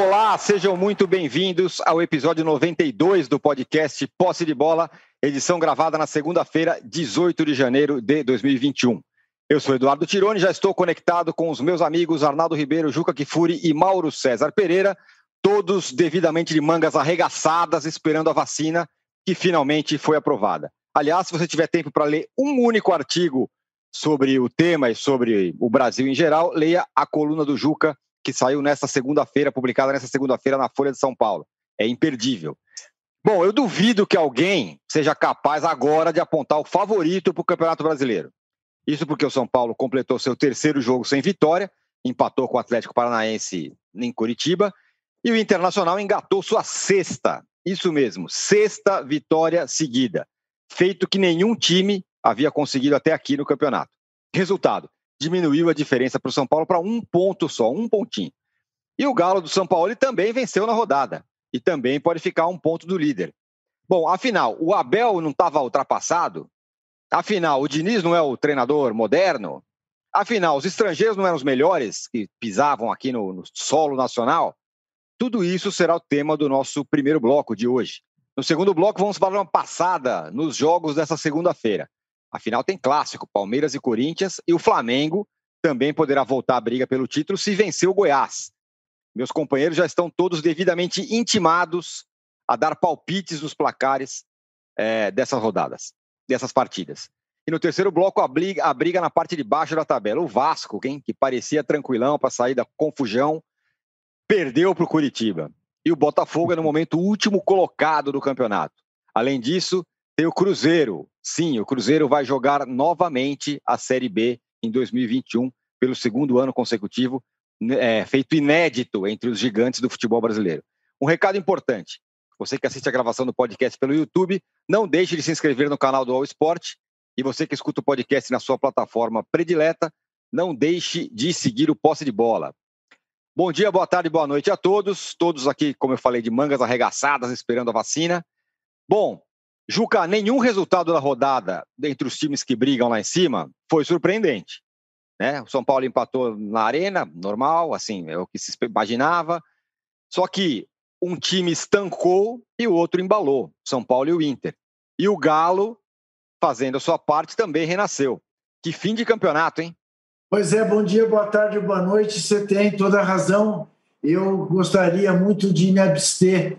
Olá, sejam muito bem-vindos ao episódio 92 do podcast Posse de Bola, edição gravada na segunda-feira, 18 de janeiro de 2021. Eu sou Eduardo Tironi, já estou conectado com os meus amigos Arnaldo Ribeiro, Juca Kifuri e Mauro César Pereira, todos devidamente de mangas arregaçadas, esperando a vacina que finalmente foi aprovada. Aliás, se você tiver tempo para ler um único artigo sobre o tema e sobre o Brasil em geral, leia a coluna do Juca, que saiu nesta segunda-feira, publicada nesta segunda-feira na Folha de São Paulo. É imperdível. Bom, eu duvido que alguém seja capaz agora de apontar o favorito para o Campeonato Brasileiro. Isso porque o São Paulo completou seu terceiro jogo sem vitória, empatou com o Atlético Paranaense em Curitiba, e o Internacional engatou sua sexta, isso mesmo, sexta vitória seguida, feito que nenhum time havia conseguido até aqui no campeonato. Resultado: diminuiu a diferença para o São Paulo para um ponto só, um pontinho. E o Galo do São Paulo também venceu na rodada e também pode ficar um ponto do líder. Bom, afinal, o Abel não estava ultrapassado? Afinal, o Diniz não é o treinador moderno? Afinal, os estrangeiros não eram os melhores que pisavam aqui no, no solo nacional? Tudo isso será o tema do nosso primeiro bloco de hoje. No segundo bloco, vamos falar uma passada nos jogos dessa segunda-feira. Afinal, tem clássico, Palmeiras e Corinthians, e o Flamengo também poderá voltar à briga pelo título se vencer o Goiás. Meus companheiros já estão todos devidamente intimados a dar palpites nos placares é, dessas rodadas dessas partidas. E no terceiro bloco, a briga, a briga na parte de baixo da tabela. O Vasco, quem, que parecia tranquilão para sair da confusão, perdeu para o Curitiba. E o Botafogo é no momento último colocado do campeonato. Além disso, tem o Cruzeiro. Sim, o Cruzeiro vai jogar novamente a Série B em 2021, pelo segundo ano consecutivo, né, é, feito inédito entre os gigantes do futebol brasileiro. Um recado importante: você que assiste a gravação do podcast pelo YouTube, não deixe de se inscrever no canal do All Sport. E você que escuta o podcast na sua plataforma predileta, não deixe de seguir o Posse de Bola. Bom dia, boa tarde, boa noite a todos. Todos aqui, como eu falei, de mangas arregaçadas, esperando a vacina. Bom, Juca, nenhum resultado da rodada entre os times que brigam lá em cima foi surpreendente. Né? O São Paulo empatou na arena, normal, assim, é o que se imaginava. Só que um time estancou e o outro embalou, São Paulo e o Inter. E o Galo, fazendo a sua parte, também renasceu. Que fim de campeonato, hein? Pois é, bom dia, boa tarde, boa noite. Você tem toda a razão. Eu gostaria muito de me abster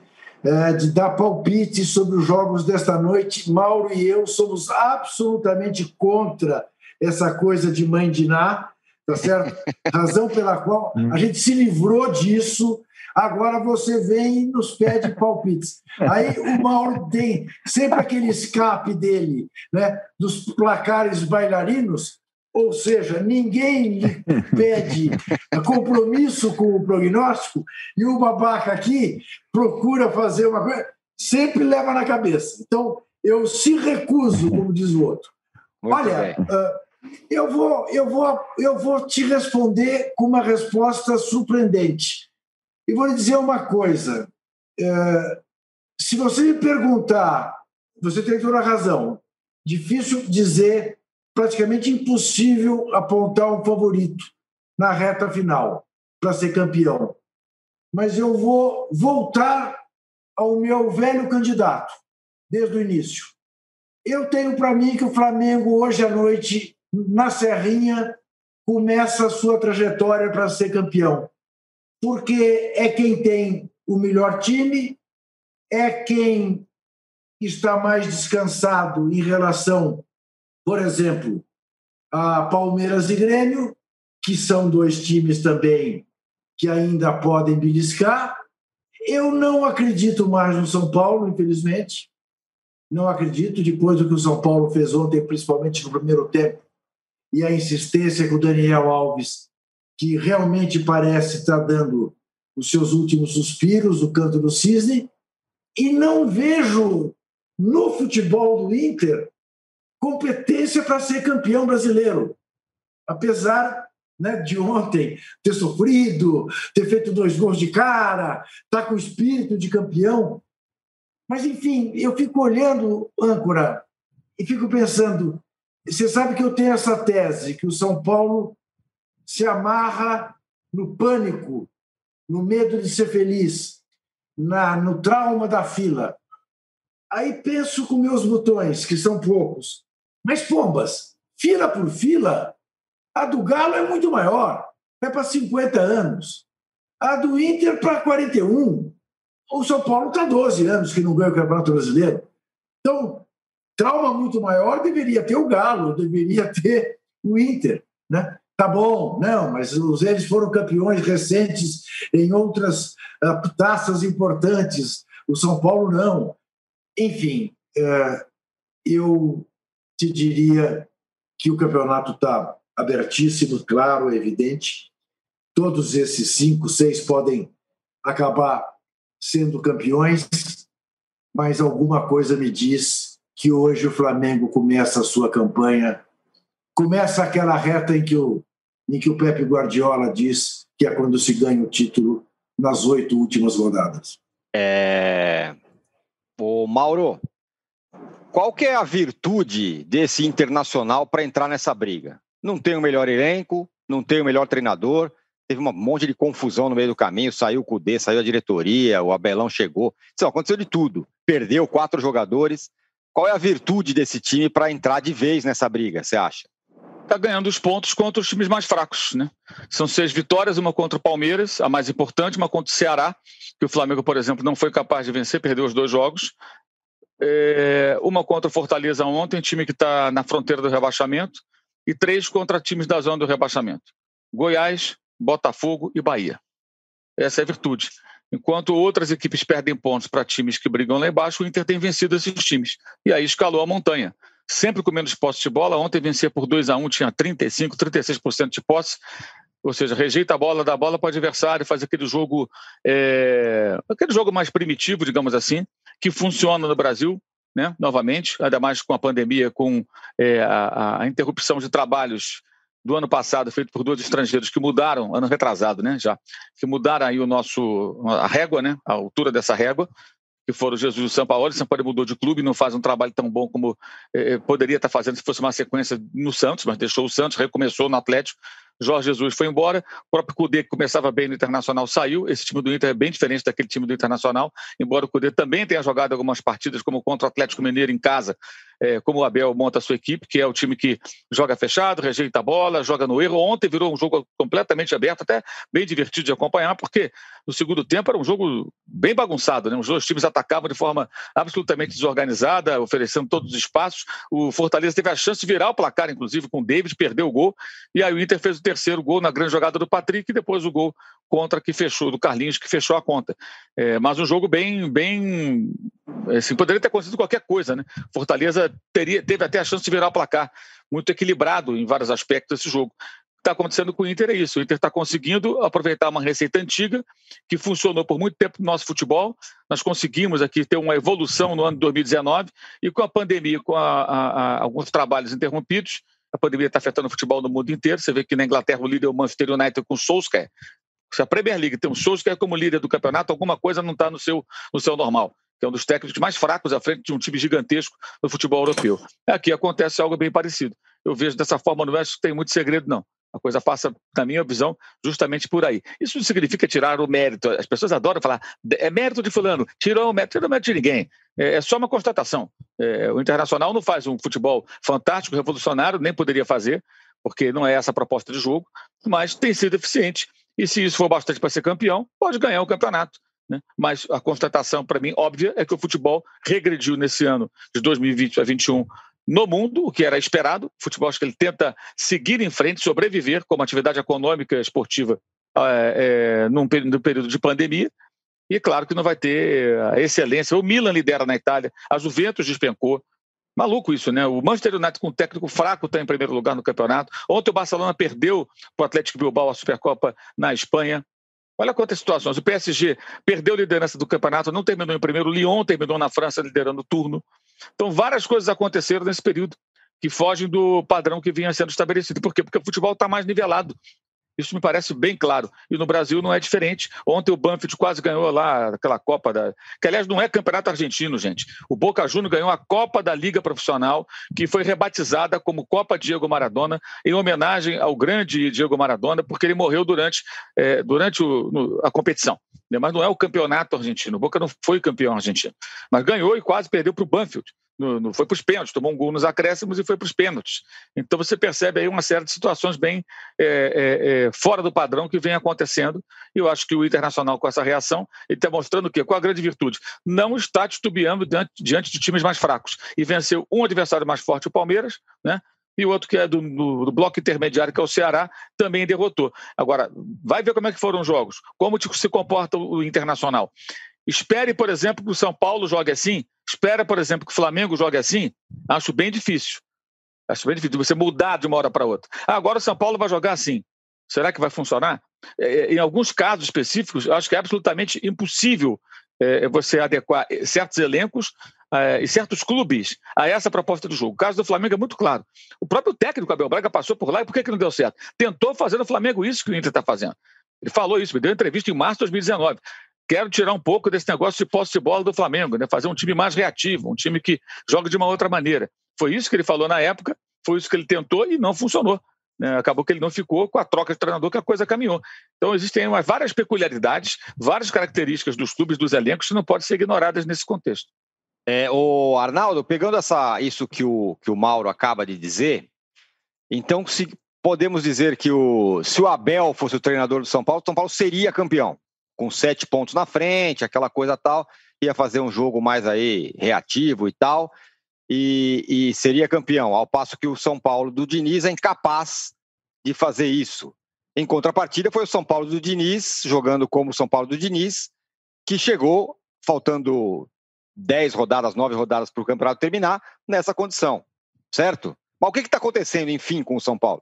de dar palpite sobre os jogos desta noite. Mauro e eu somos absolutamente contra essa coisa de mãe de Ná, tá certo? Razão pela qual a gente se livrou disso Agora você vem e nos pede palpites. Aí o Mauro tem sempre aquele escape dele, né, dos placares bailarinos, ou seja, ninguém lhe pede compromisso com o prognóstico e o babaca aqui procura fazer uma coisa, sempre leva na cabeça. Então, eu se recuso, como diz o outro. Muito Olha, uh, eu vou, eu, vou, eu vou te responder com uma resposta surpreendente. E vou lhe dizer uma coisa: é, se você me perguntar, você tem toda a razão. Difícil dizer, praticamente impossível apontar um favorito na reta final para ser campeão. Mas eu vou voltar ao meu velho candidato, desde o início. Eu tenho para mim que o Flamengo, hoje à noite, na Serrinha, começa a sua trajetória para ser campeão porque é quem tem o melhor time, é quem está mais descansado em relação, por exemplo, a Palmeiras e Grêmio, que são dois times também que ainda podem beliscar. Eu não acredito mais no São Paulo, infelizmente. Não acredito, depois do que o São Paulo fez ontem, principalmente no primeiro tempo, e a insistência com o Daniel Alves que realmente parece estar dando os seus últimos suspiros, o canto do cisne, e não vejo no futebol do Inter competência para ser campeão brasileiro. Apesar né, de ontem ter sofrido, ter feito dois gols de cara, tá com o espírito de campeão. Mas, enfim, eu fico olhando, âncora, e fico pensando: você sabe que eu tenho essa tese, que o São Paulo se amarra no pânico no medo de ser feliz, na, no trauma da fila. Aí penso com meus botões, que são poucos. Mas, pombas, fila por fila, a do Galo é muito maior, é para 50 anos. A do Inter para 41. O São Paulo está 12 anos que não ganha o Campeonato Brasileiro. Então, trauma muito maior deveria ter o Galo, deveria ter o Inter. Né? Tá bom, não, mas eles foram campeões recentes em outras uh, taças importantes. O São Paulo não. Enfim, uh, eu te diria que o campeonato está abertíssimo, claro, evidente. Todos esses cinco, seis podem acabar sendo campeões, mas alguma coisa me diz que hoje o Flamengo começa a sua campanha, começa aquela reta em que o, em que o Pepe Guardiola diz que é quando se ganha o título nas oito últimas rodadas. É... O Mauro, qual que é a virtude desse internacional para entrar nessa briga? Não tem o melhor elenco, não tem o melhor treinador, teve um monte de confusão no meio do caminho, saiu o Cudê, saiu a diretoria, o Abelão chegou. Isso aconteceu de tudo. Perdeu quatro jogadores. Qual é a virtude desse time para entrar de vez nessa briga, você acha? Está ganhando os pontos contra os times mais fracos, né? São seis vitórias, uma contra o Palmeiras, a mais importante, uma contra o Ceará, que o Flamengo, por exemplo, não foi capaz de vencer, perdeu os dois jogos. É, uma contra o Fortaleza ontem, time que está na fronteira do rebaixamento, e três contra times da zona do rebaixamento. Goiás, Botafogo e Bahia. Essa é a virtude. Enquanto outras equipes perdem pontos para times que brigam lá embaixo, o Inter tem vencido esses times. E aí escalou a montanha. Sempre com menos posse de bola. Ontem vencia por 2 a 1 tinha 35%, 36% de posse. Ou seja, rejeita a bola, dá a bola para o adversário, faz aquele jogo, é... aquele jogo mais primitivo, digamos assim, que funciona no Brasil, né? novamente, ainda mais com a pandemia, com é, a, a interrupção de trabalhos do ano passado, feito por dois estrangeiros que mudaram, ano retrasado, né, já, que mudaram aí o nosso, a régua, né, a altura dessa régua, que foram Jesus e o Sampaoli. O Sampaoli mudou de clube, não faz um trabalho tão bom como eh, poderia estar fazendo se fosse uma sequência no Santos, mas deixou o Santos, recomeçou no Atlético. Jorge Jesus foi embora, o próprio Cudê, que começava bem no Internacional, saiu. Esse time do Inter é bem diferente daquele time do Internacional, embora o Cudê também tenha jogado algumas partidas, como contra o Atlético Mineiro em casa, é, como o Abel monta a sua equipe, que é o time que joga fechado, rejeita a bola, joga no erro. Ontem virou um jogo completamente aberto, até bem divertido de acompanhar, porque no segundo tempo era um jogo bem bagunçado, né? Os dois times atacavam de forma absolutamente desorganizada, oferecendo todos os espaços. O Fortaleza teve a chance de virar o placar, inclusive, com o David, perdeu o gol, e aí o Inter fez o terceiro gol na grande jogada do Patrick e depois o gol contra que fechou, do Carlinhos, que fechou a conta. É, mas um jogo bem, bem assim, poderia ter acontecido qualquer coisa, né? Fortaleza teria, teve até a chance de virar o placar, muito equilibrado em vários aspectos esse jogo. Está acontecendo com o Inter é isso. O Inter está conseguindo aproveitar uma receita antiga que funcionou por muito tempo no nosso futebol. Nós conseguimos aqui ter uma evolução no ano de 2019 e com a pandemia, com a, a, a, alguns trabalhos interrompidos, a pandemia está afetando o futebol no mundo inteiro. Você vê que na Inglaterra o líder é o Manchester United com o Solskjaer. Se a Premier League tem um Solskjaer como líder do campeonato, alguma coisa não está no seu, no seu normal que é um dos técnicos mais fracos à frente de um time gigantesco no futebol europeu. Aqui acontece algo bem parecido. Eu vejo dessa forma, não acho que tem muito segredo, não. A coisa passa, na minha visão, justamente por aí. Isso não significa tirar o mérito. As pessoas adoram falar, é mérito de fulano, tirou o mérito, tirou o mérito de ninguém. É, é só uma constatação. É, o Internacional não faz um futebol fantástico, revolucionário, nem poderia fazer, porque não é essa a proposta de jogo, mas tem sido eficiente. E se isso for bastante para ser campeão, pode ganhar o campeonato. Né? Mas a constatação, para mim, óbvia, é que o futebol regrediu nesse ano de 2020 a 2021 no mundo, o que era esperado. O futebol, acho que ele tenta seguir em frente, sobreviver como atividade econômica esportiva é, é, num período, de pandemia. E claro que não vai ter a excelência. O Milan lidera na Itália, a Juventus despencou. Maluco isso, né? O Manchester United com um técnico fraco está em primeiro lugar no campeonato. Ontem o Barcelona perdeu para o Atlético Bilbao a Supercopa na Espanha. Olha quantas situações. O PSG perdeu a liderança do campeonato, não terminou em primeiro. O Lyon terminou na França liderando o turno. Então, várias coisas aconteceram nesse período que fogem do padrão que vinha sendo estabelecido. Por quê? Porque o futebol está mais nivelado. Isso me parece bem claro. E no Brasil não é diferente. Ontem o Banfield quase ganhou lá aquela Copa da. Que, aliás, não é campeonato argentino, gente. O Boca Juniors ganhou a Copa da Liga Profissional, que foi rebatizada como Copa Diego Maradona, em homenagem ao grande Diego Maradona, porque ele morreu durante, é, durante o, no, a competição. Mas não é o campeonato argentino. O Boca não foi campeão argentino. Mas ganhou e quase perdeu para o Banfield no, no, foi para os pênaltis, tomou um gol nos acréscimos e foi para os pênaltis. Então você percebe aí uma série de situações bem é, é, é, fora do padrão que vem acontecendo. E eu acho que o Internacional, com essa reação, ele está mostrando o quê? Qual a grande virtude? Não está titubeando diante, diante de times mais fracos. E venceu um adversário mais forte, o Palmeiras, né? e o outro que é do, do, do, bloco intermediário, que é o Ceará, também derrotou. Agora, vai ver como é que foram os jogos, como se comporta o Internacional. Espere, por exemplo, que o São Paulo jogue assim. Espera, por exemplo, que o Flamengo jogue assim. Acho bem difícil. Acho bem difícil você mudar de uma hora para outra. Ah, agora o São Paulo vai jogar assim. Será que vai funcionar? É, é, em alguns casos específicos, acho que é absolutamente impossível é, você adequar certos elencos e certos clubes a essa proposta do jogo. O caso do Flamengo é muito claro. O próprio técnico Abel Braga passou por lá e por que, que não deu certo? Tentou fazer no Flamengo isso que o Inter está fazendo. Ele falou isso, me deu entrevista em março de 2019 quero tirar um pouco desse negócio de posse de bola do Flamengo, né? fazer um time mais reativo, um time que joga de uma outra maneira. Foi isso que ele falou na época, foi isso que ele tentou e não funcionou. Né? Acabou que ele não ficou com a troca de treinador que a coisa caminhou. Então existem várias peculiaridades, várias características dos clubes, dos elencos que não podem ser ignoradas nesse contexto. É, o Arnaldo, pegando essa, isso que o, que o Mauro acaba de dizer, então se podemos dizer que o, se o Abel fosse o treinador do São Paulo, o São Paulo seria campeão com sete pontos na frente, aquela coisa tal, ia fazer um jogo mais aí reativo e tal, e, e seria campeão, ao passo que o São Paulo do Diniz é incapaz de fazer isso. Em contrapartida, foi o São Paulo do Diniz, jogando como o São Paulo do Diniz, que chegou, faltando dez rodadas, nove rodadas para o campeonato terminar, nessa condição, certo? Mas o que está acontecendo, enfim, com o São Paulo?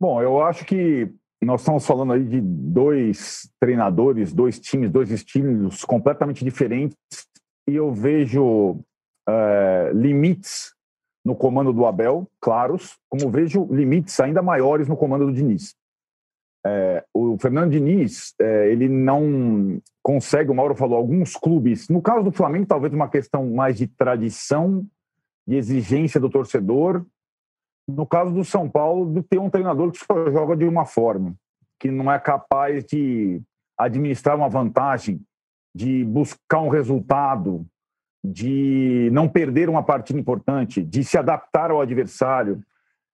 Bom, eu acho que nós estamos falando aí de dois treinadores, dois times, dois estilos completamente diferentes, e eu vejo é, limites no comando do Abel, claros, como vejo limites ainda maiores no comando do Diniz. É, o Fernando Diniz, é, ele não consegue, o Mauro falou, alguns clubes, no caso do Flamengo, talvez uma questão mais de tradição, de exigência do torcedor, no caso do São Paulo, de ter um treinador que só joga de uma forma, que não é capaz de administrar uma vantagem, de buscar um resultado, de não perder uma partida importante, de se adaptar ao adversário.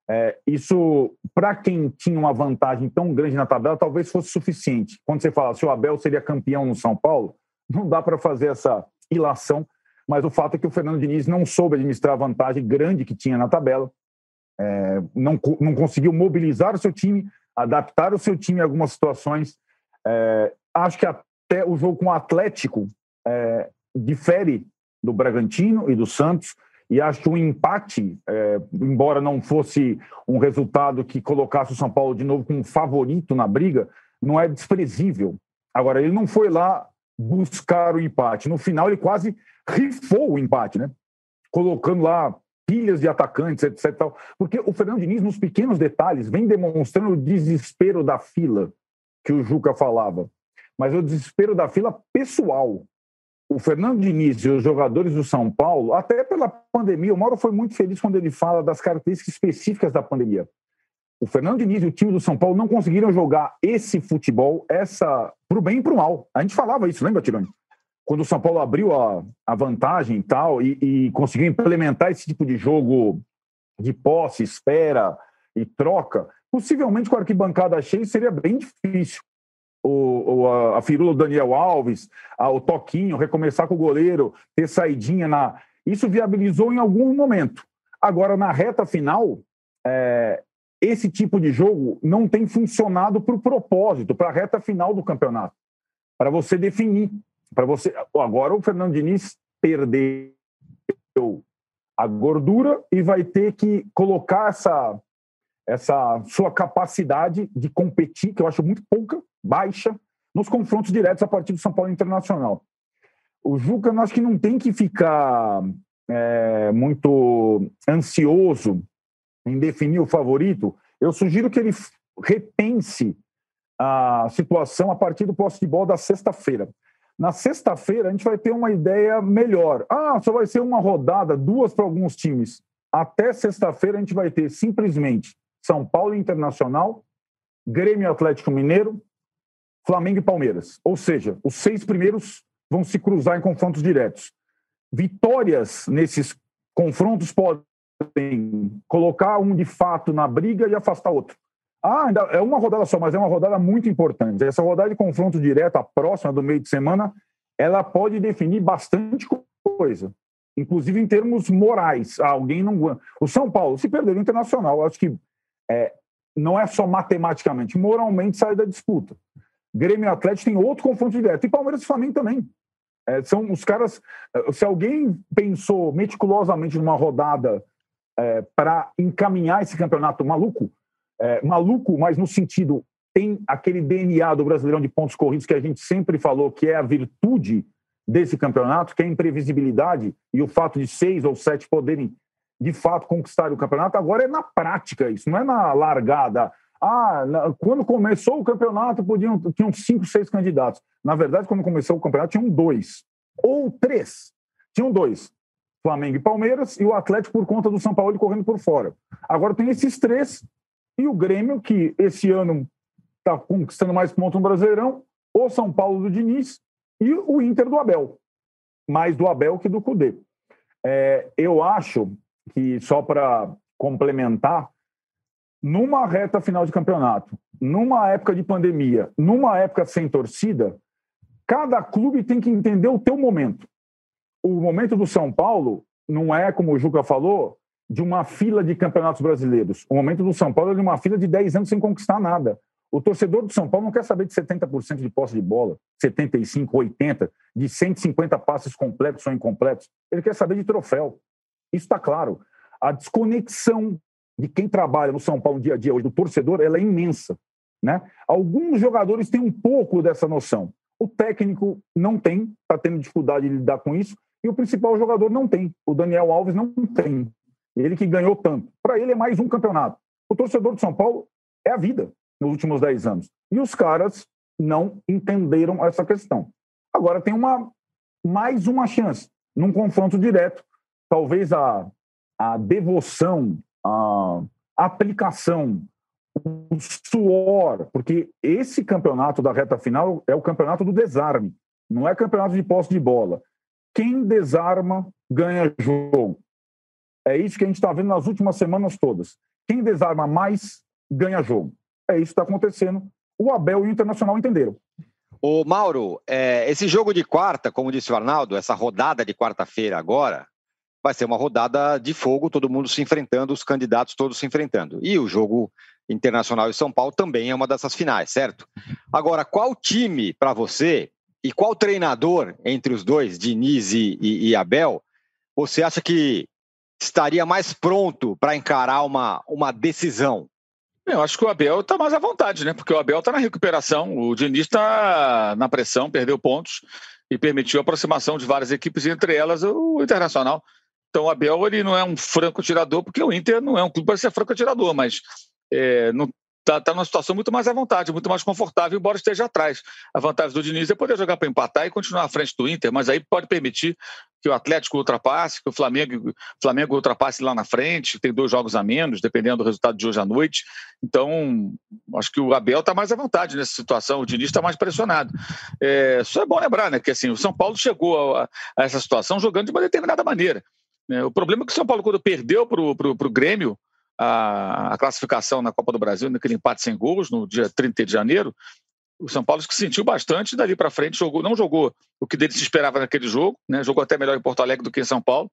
É, isso, para quem tinha uma vantagem tão grande na tabela, talvez fosse suficiente. Quando você fala se o Abel seria campeão no São Paulo, não dá para fazer essa ilação, mas o fato é que o Fernando Diniz não soube administrar a vantagem grande que tinha na tabela, é, não, não conseguiu mobilizar o seu time, adaptar o seu time em algumas situações. É, acho que até o jogo com o Atlético é, difere do Bragantino e do Santos, e acho que o empate, é, embora não fosse um resultado que colocasse o São Paulo de novo como favorito na briga, não é desprezível. Agora, ele não foi lá buscar o empate. No final, ele quase rifou o empate, né? Colocando lá pilhas de atacantes, etc. Tal. Porque o Fernando Diniz, nos pequenos detalhes, vem demonstrando o desespero da fila que o Juca falava. Mas o desespero da fila pessoal. O Fernando Diniz e os jogadores do São Paulo, até pela pandemia, o Mauro foi muito feliz quando ele fala das características específicas da pandemia. O Fernando Diniz e o time do São Paulo não conseguiram jogar esse futebol, essa pro bem e pro mal. A gente falava isso, lembra, Tironi? Quando o São Paulo abriu a, a vantagem e tal, e, e conseguiu implementar esse tipo de jogo de posse, espera e troca, possivelmente com a arquibancada cheia seria bem difícil. O, o, a, a firula do Daniel Alves, a, o toquinho, recomeçar com o goleiro, ter saidinha na. Isso viabilizou em algum momento. Agora, na reta final, é, esse tipo de jogo não tem funcionado para o propósito, para a reta final do campeonato. Para você definir para você. Agora o Fernando Diniz perdeu a gordura e vai ter que colocar essa, essa sua capacidade de competir, que eu acho muito pouca, baixa, nos confrontos diretos a partir do São Paulo Internacional. O Juca, eu acho que não tem que ficar é, muito ansioso em definir o favorito. Eu sugiro que ele repense a situação a partir do posse de bola da sexta-feira. Na sexta-feira, a gente vai ter uma ideia melhor. Ah, só vai ser uma rodada, duas para alguns times. Até sexta-feira, a gente vai ter simplesmente São Paulo Internacional, Grêmio Atlético Mineiro, Flamengo e Palmeiras. Ou seja, os seis primeiros vão se cruzar em confrontos diretos. Vitórias nesses confrontos podem colocar um de fato na briga e afastar outro. Ah, é uma rodada só, mas é uma rodada muito importante. Essa rodada de confronto direto, a próxima do meio de semana, ela pode definir bastante coisa, inclusive em termos morais. Ah, alguém não. O São Paulo se perdeu no internacional. Acho que é, não é só matematicamente, moralmente sai da disputa. Grêmio e Atlético tem outro confronto direto. E Palmeiras e Flamengo também. É, são os caras. É, se alguém pensou meticulosamente numa rodada é, para encaminhar esse campeonato maluco, é, maluco, mas no sentido tem aquele DNA do Brasileirão de pontos corridos que a gente sempre falou que é a virtude desse campeonato, que é a imprevisibilidade e o fato de seis ou sete poderem de fato conquistar o campeonato. Agora é na prática isso, não é na largada. Ah, na, quando começou o campeonato, podiam, tinham cinco, seis candidatos. Na verdade, quando começou o campeonato, tinham dois. Ou três. Tinham dois. Flamengo e Palmeiras, e o Atlético por conta do São Paulo correndo por fora. Agora tem esses três, e o Grêmio, que esse ano está conquistando mais pontos no Brasileirão, o São Paulo do Diniz e o Inter do Abel. Mais do Abel que do Cudê. É, eu acho que, só para complementar, numa reta final de campeonato, numa época de pandemia, numa época sem torcida, cada clube tem que entender o teu momento. O momento do São Paulo não é, como o Juca falou, de uma fila de campeonatos brasileiros. O momento do São Paulo é de uma fila de 10 anos sem conquistar nada. O torcedor do São Paulo não quer saber de 70% de posse de bola, 75, 80, de 150 passes completos ou incompletos. Ele quer saber de troféu. Isso está claro. A desconexão de quem trabalha no São Paulo no dia a dia hoje, do torcedor, ela é imensa. Né? Alguns jogadores têm um pouco dessa noção. O técnico não tem, está tendo dificuldade de lidar com isso, e o principal jogador não tem. O Daniel Alves não tem. Ele que ganhou tanto. Para ele é mais um campeonato. O torcedor de São Paulo é a vida nos últimos 10 anos. E os caras não entenderam essa questão. Agora tem uma mais uma chance num confronto direto. Talvez a, a devoção a aplicação, o suor, porque esse campeonato da reta final é o campeonato do desarme, não é campeonato de posse de bola. Quem desarma ganha jogo. É isso que a gente está vendo nas últimas semanas todas. Quem desarma mais ganha jogo. É isso que está acontecendo. O Abel e o Internacional entenderam. O Mauro, é, esse jogo de quarta, como disse o Arnaldo, essa rodada de quarta-feira agora, vai ser uma rodada de fogo, todo mundo se enfrentando, os candidatos todos se enfrentando. E o jogo Internacional e São Paulo também é uma dessas finais, certo? Agora, qual time para você e qual treinador entre os dois, Diniz e, e, e Abel, você acha que estaria mais pronto para encarar uma, uma decisão? Eu acho que o Abel está mais à vontade, né? Porque o Abel está na recuperação, o Diniz está na pressão, perdeu pontos e permitiu a aproximação de várias equipes, entre elas o Internacional. Então o Abel ele não é um franco tirador, porque o Inter não é um clube para ser franco tirador, mas é, não está tá numa situação muito mais à vontade, muito mais confortável, embora esteja atrás. A vantagem do Diniz é poder jogar para empatar e continuar à frente do Inter, mas aí pode permitir que o Atlético ultrapasse, que o Flamengo, Flamengo ultrapasse lá na frente, tem dois jogos a menos, dependendo do resultado de hoje à noite. Então, acho que o Abel está mais à vontade nessa situação, o Diniz está mais pressionado. É, só é bom lembrar, né, que assim, o São Paulo chegou a, a essa situação jogando de uma determinada maneira. Né? O problema é que o São Paulo, quando perdeu para o Grêmio a, a, classificação na Copa do Brasil, naquele empate sem gols, no dia 30 de janeiro, o São Paulo se sentiu bastante dali para frente, jogou, não jogou o que dele se esperava naquele jogo, né? jogou até melhor em Porto Alegre do que em São Paulo,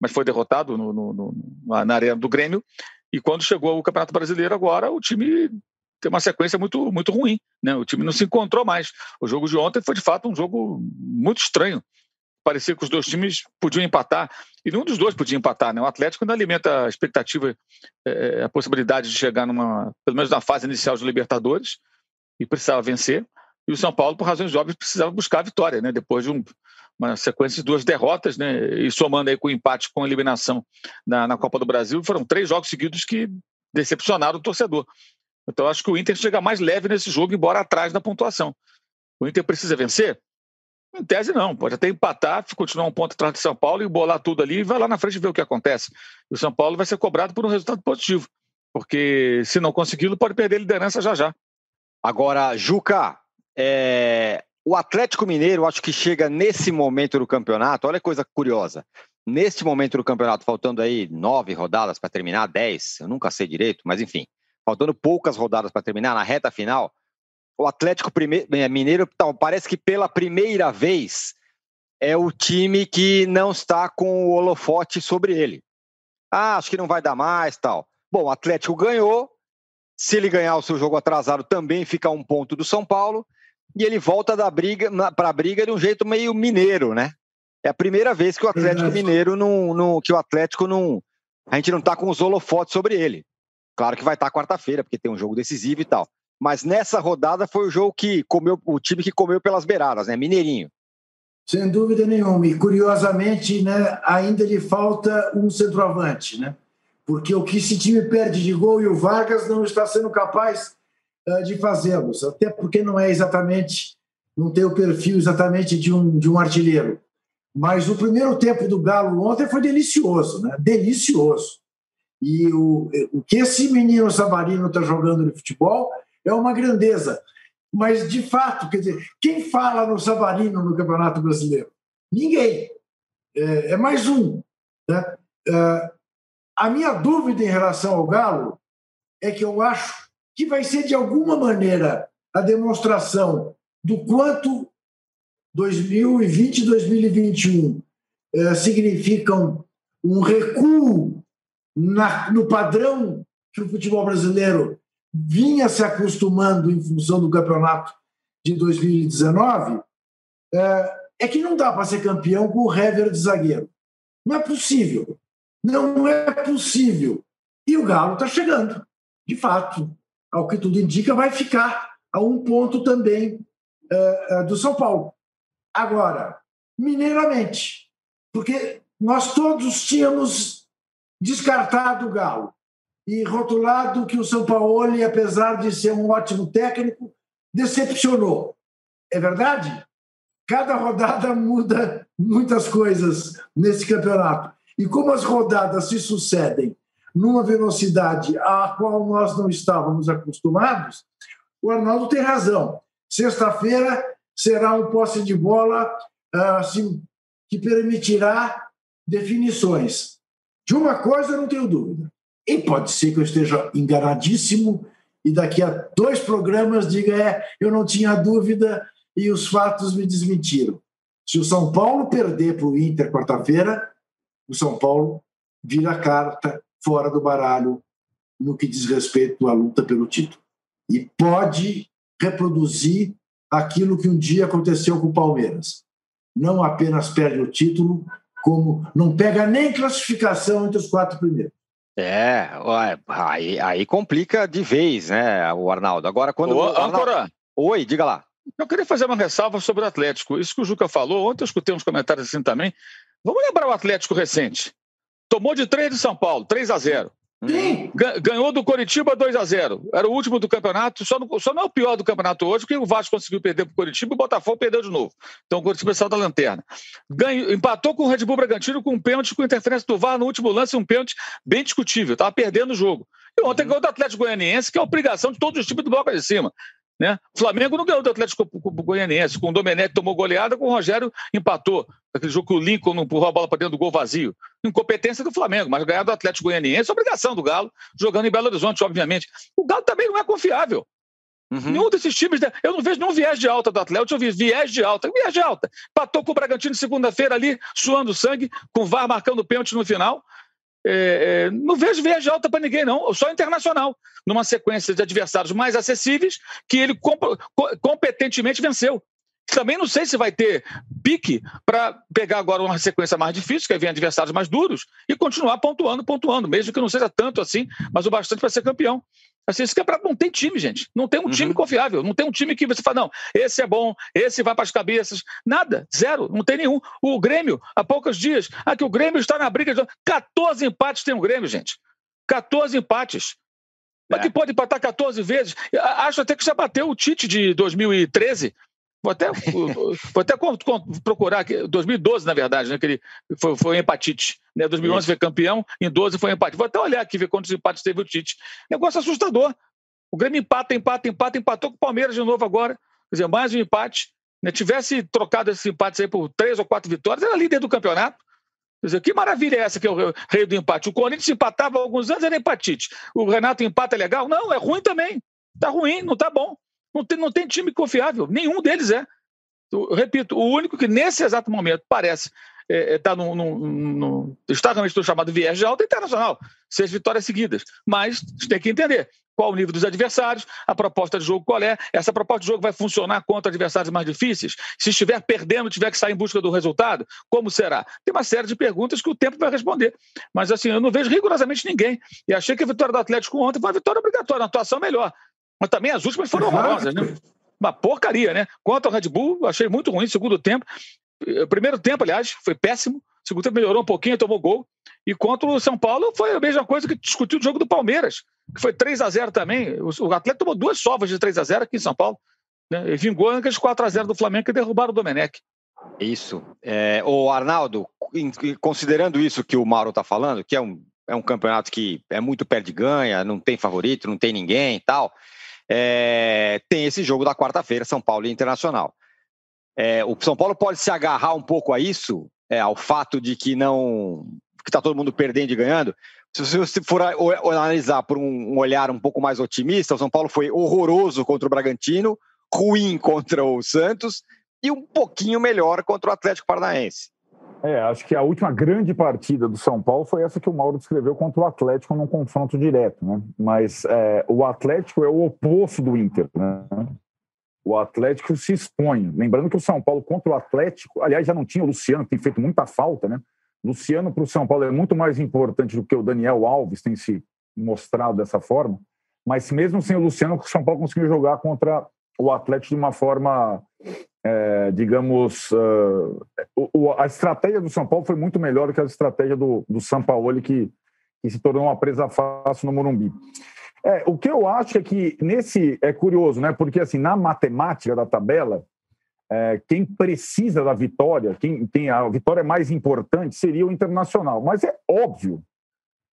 mas foi derrotado no, no, no, na arena do Grêmio. E quando chegou o Campeonato Brasileiro agora, o time tem uma sequência muito, muito ruim. Né? O time não se encontrou mais. O jogo de ontem foi, de fato, um jogo muito estranho parecia que os dois times podiam empatar, e nenhum dos dois podia empatar. Né? O Atlético ainda alimenta a expectativa, é, a possibilidade de chegar numa, pelo menos na fase inicial dos Libertadores, e precisava vencer. E o São Paulo, por razões óbvias, precisava buscar a vitória, né? depois de um, uma sequência de duas derrotas, né? e somando aí com o empate com a eliminação na, na Copa do Brasil, foram três jogos seguidos que decepcionaram o torcedor. Então acho que o Inter chega mais leve nesse jogo, embora atrás da pontuação. O Inter precisa vencer? Em tese, não. Pode até empatar, continuar um ponto atrás de São Paulo e bolar tudo ali e vai lá na frente ver o que acontece. E o São Paulo vai ser cobrado por um resultado positivo, porque se não conseguir, pode perder a liderança já já. Agora, Juca, é... o Atlético Mineiro acho que chega nesse momento do campeonato. Olha que coisa curiosa. Neste momento do campeonato, faltando aí nove rodadas para terminar, dez, eu nunca sei direito, mas enfim, faltando poucas rodadas para terminar, na reta final, o Atlético é, Mineiro então, parece que pela primeira vez é o time que não está com o holofote sobre ele. Ah, acho que não vai dar mais, tal. Bom, o Atlético ganhou. Se ele ganhar o seu jogo atrasado, também fica um ponto do São Paulo. E ele volta da briga para a briga de um jeito meio mineiro, né? É a primeira vez que o Atlético Mineiro não, não, que o Atlético não, a gente não está com os holofotes sobre ele. Claro que vai estar tá quarta-feira, porque tem um jogo decisivo e tal mas nessa rodada foi o jogo que comeu, o time que comeu pelas beiradas, né? Mineirinho. Sem dúvida nenhuma. E curiosamente, né, ainda lhe falta um centroavante, né? Porque o que esse time perde de gol e o Vargas não está sendo capaz uh, de fazê-los, até porque não é exatamente, não tem o perfil exatamente de um, de um artilheiro. Mas o primeiro tempo do Galo ontem foi delicioso, né? Delicioso. E o, o que esse menino Sabarino está jogando no futebol é uma grandeza. Mas, de fato, quer dizer, quem fala no Savarino no Campeonato Brasileiro? Ninguém. É, é mais um. Né? É, a minha dúvida em relação ao Galo é que eu acho que vai ser, de alguma maneira, a demonstração do quanto 2020 e 2021 é, significam um recuo na, no padrão que o futebol brasileiro vinha se acostumando em função do campeonato de 2019, é, é que não dá para ser campeão com o Hever de zagueiro. Não é possível. Não é possível. E o Galo está chegando. De fato, ao que tudo indica, vai ficar a um ponto também é, é, do São Paulo. Agora, mineiramente, porque nós todos tínhamos descartado o Galo e rotulado que o São Paulo, apesar de ser um ótimo técnico, decepcionou. É verdade? Cada rodada muda muitas coisas nesse campeonato. E como as rodadas se sucedem numa velocidade à qual nós não estávamos acostumados, o Arnaldo tem razão. Sexta-feira será um posse de bola assim, que permitirá definições. De uma coisa não tenho dúvida: e pode ser que eu esteja enganadíssimo e daqui a dois programas diga é, eu não tinha dúvida e os fatos me desmentiram. Se o São Paulo perder para o Inter quarta-feira, o São Paulo vira carta fora do baralho no que diz respeito à luta pelo título. E pode reproduzir aquilo que um dia aconteceu com o Palmeiras. Não apenas perde o título, como não pega nem classificação entre os quatro primeiros. É, aí, aí complica de vez, né, o Arnaldo. Agora, quando. Ô, Arnaldo... Âncora. Oi, diga lá. Eu queria fazer uma ressalva sobre o Atlético. Isso que o Juca falou, ontem eu escutei uns comentários assim também. Vamos lembrar o Atlético recente. Tomou de 3 de São Paulo, 3 a 0 Sim. Ganhou do Coritiba 2 a 0 Era o último do campeonato, só, no, só não é o pior do campeonato hoje, porque o Vasco conseguiu perder para o Coritiba e o Botafogo perdeu de novo. Então o Coritiba saiu da lanterna. Ganhou, empatou com o Red Bull Bragantino com um pênalti com interferência do VAR no último lance, um pênalti bem discutível. Estava perdendo o jogo. E ontem uhum. ganhou do Atlético Goianiense, que é a obrigação de todos os times do bloco de cima. Né? O Flamengo não ganhou do Atlético Goianiense, com o Domenech tomou goleada, com o Rogério empatou. Aquele jogo que o Lincoln não empurrou a bola para dentro do gol vazio. Incompetência do Flamengo, mas ganhar do Atlético Goianiense é obrigação do Galo, jogando em Belo Horizonte, obviamente. O Galo também não é confiável. Uhum. Nenhum desses times, eu não vejo nenhum viés de alta do Atlético, eu vi viés de alta, viés de alta. Patou com o Bragantino segunda-feira ali, suando sangue, com o VAR marcando pênalti no final. É, é, não vejo viagem alta para ninguém, não, só internacional, numa sequência de adversários mais acessíveis que ele comp competentemente venceu. Também não sei se vai ter pique para pegar agora uma sequência mais difícil, que vem adversários mais duros, e continuar pontuando, pontuando, mesmo que não seja tanto assim, mas o bastante para ser campeão. Assim, esse campeonato não tem time, gente. Não tem um uhum. time confiável. Não tem um time que você fala, não, esse é bom, esse vai para as cabeças. Nada, zero, não tem nenhum. O Grêmio, há poucos dias, ah, que o Grêmio está na briga de. 14 empates tem o Grêmio, gente. 14 empates. Mas é. que pode empatar 14 vezes. Acho até que já bateu o Tite de 2013. Vou até, vou até procurar aqui, 2012, na verdade, né? Que ele foi, foi empatite. Né? 2011 Isso. foi campeão, em 12 foi empate. Vou até olhar aqui, ver quantos empates teve o Tite. Negócio assustador. O Grêmio empata, empata, empata, empatou com o Palmeiras de novo agora. Quer dizer, mais um empate. Né? Tivesse trocado esses empates aí por três ou quatro vitórias, era líder do campeonato. Quer dizer, que maravilha é essa que é o rei do empate? O Corinthians empatava há alguns anos, era empatite. O Renato empata é legal? Não, é ruim também. Tá ruim, não tá bom. Não tem, não tem time confiável. Nenhum deles é. Eu, repito, o único que nesse exato momento parece está é, é tá no, no, no, está chamado viés de alta internacional, seis vitórias seguidas. Mas tem que entender qual o nível dos adversários, a proposta de jogo qual é, essa proposta de jogo vai funcionar contra adversários mais difíceis? Se estiver perdendo, tiver que sair em busca do resultado, como será? Tem uma série de perguntas que o tempo vai responder. Mas assim, eu não vejo rigorosamente ninguém. E achei que a vitória do Atlético ontem foi uma vitória obrigatória, uma atuação melhor. Mas também as últimas foram horrorosas, né? Uma porcaria, né? Quanto ao Red Bull, achei muito ruim segundo tempo. O primeiro tempo, aliás, foi péssimo. O segundo tempo melhorou um pouquinho, tomou gol. E contra o São Paulo foi a mesma coisa que discutiu o jogo do Palmeiras, que foi 3 a 0 também. O, o Atlético tomou duas sovas de 3 a 0 aqui em São Paulo. Né? E vingou aqueles 4 a 0 do Flamengo que derrubaram o Domenech. Isso. É, o Arnaldo, considerando isso que o Mauro está falando, que é um, é um campeonato que é muito perde-ganha, não tem favorito, não tem ninguém e tal, é, tem esse jogo da quarta-feira, São Paulo e Internacional. É, o São Paulo pode se agarrar um pouco a isso, é, ao fato de que não que está todo mundo perdendo e ganhando. Se você for analisar por um olhar um pouco mais otimista, o São Paulo foi horroroso contra o Bragantino, ruim contra o Santos e um pouquinho melhor contra o Atlético Paranaense. É, acho que a última grande partida do São Paulo foi essa que o Mauro descreveu contra o Atlético num confronto direto, né? Mas é, o Atlético é o oposto do Inter, né? O Atlético se expõe. Lembrando que o São Paulo contra o Atlético, aliás, já não tinha o Luciano, que tem feito muita falta, né? Luciano para o São Paulo é muito mais importante do que o Daniel Alves tem se mostrado dessa forma. Mas mesmo sem o Luciano, o São Paulo conseguiu jogar contra o Atlético de uma forma, é, digamos, uh, o, a estratégia do São Paulo foi muito melhor do que a estratégia do, do São Paulo, que, que se tornou uma presa fácil no Morumbi. É, o que eu acho é que nesse é curioso, né? Porque assim na matemática da tabela é, quem precisa da vitória, quem tem a vitória mais importante seria o Internacional. Mas é óbvio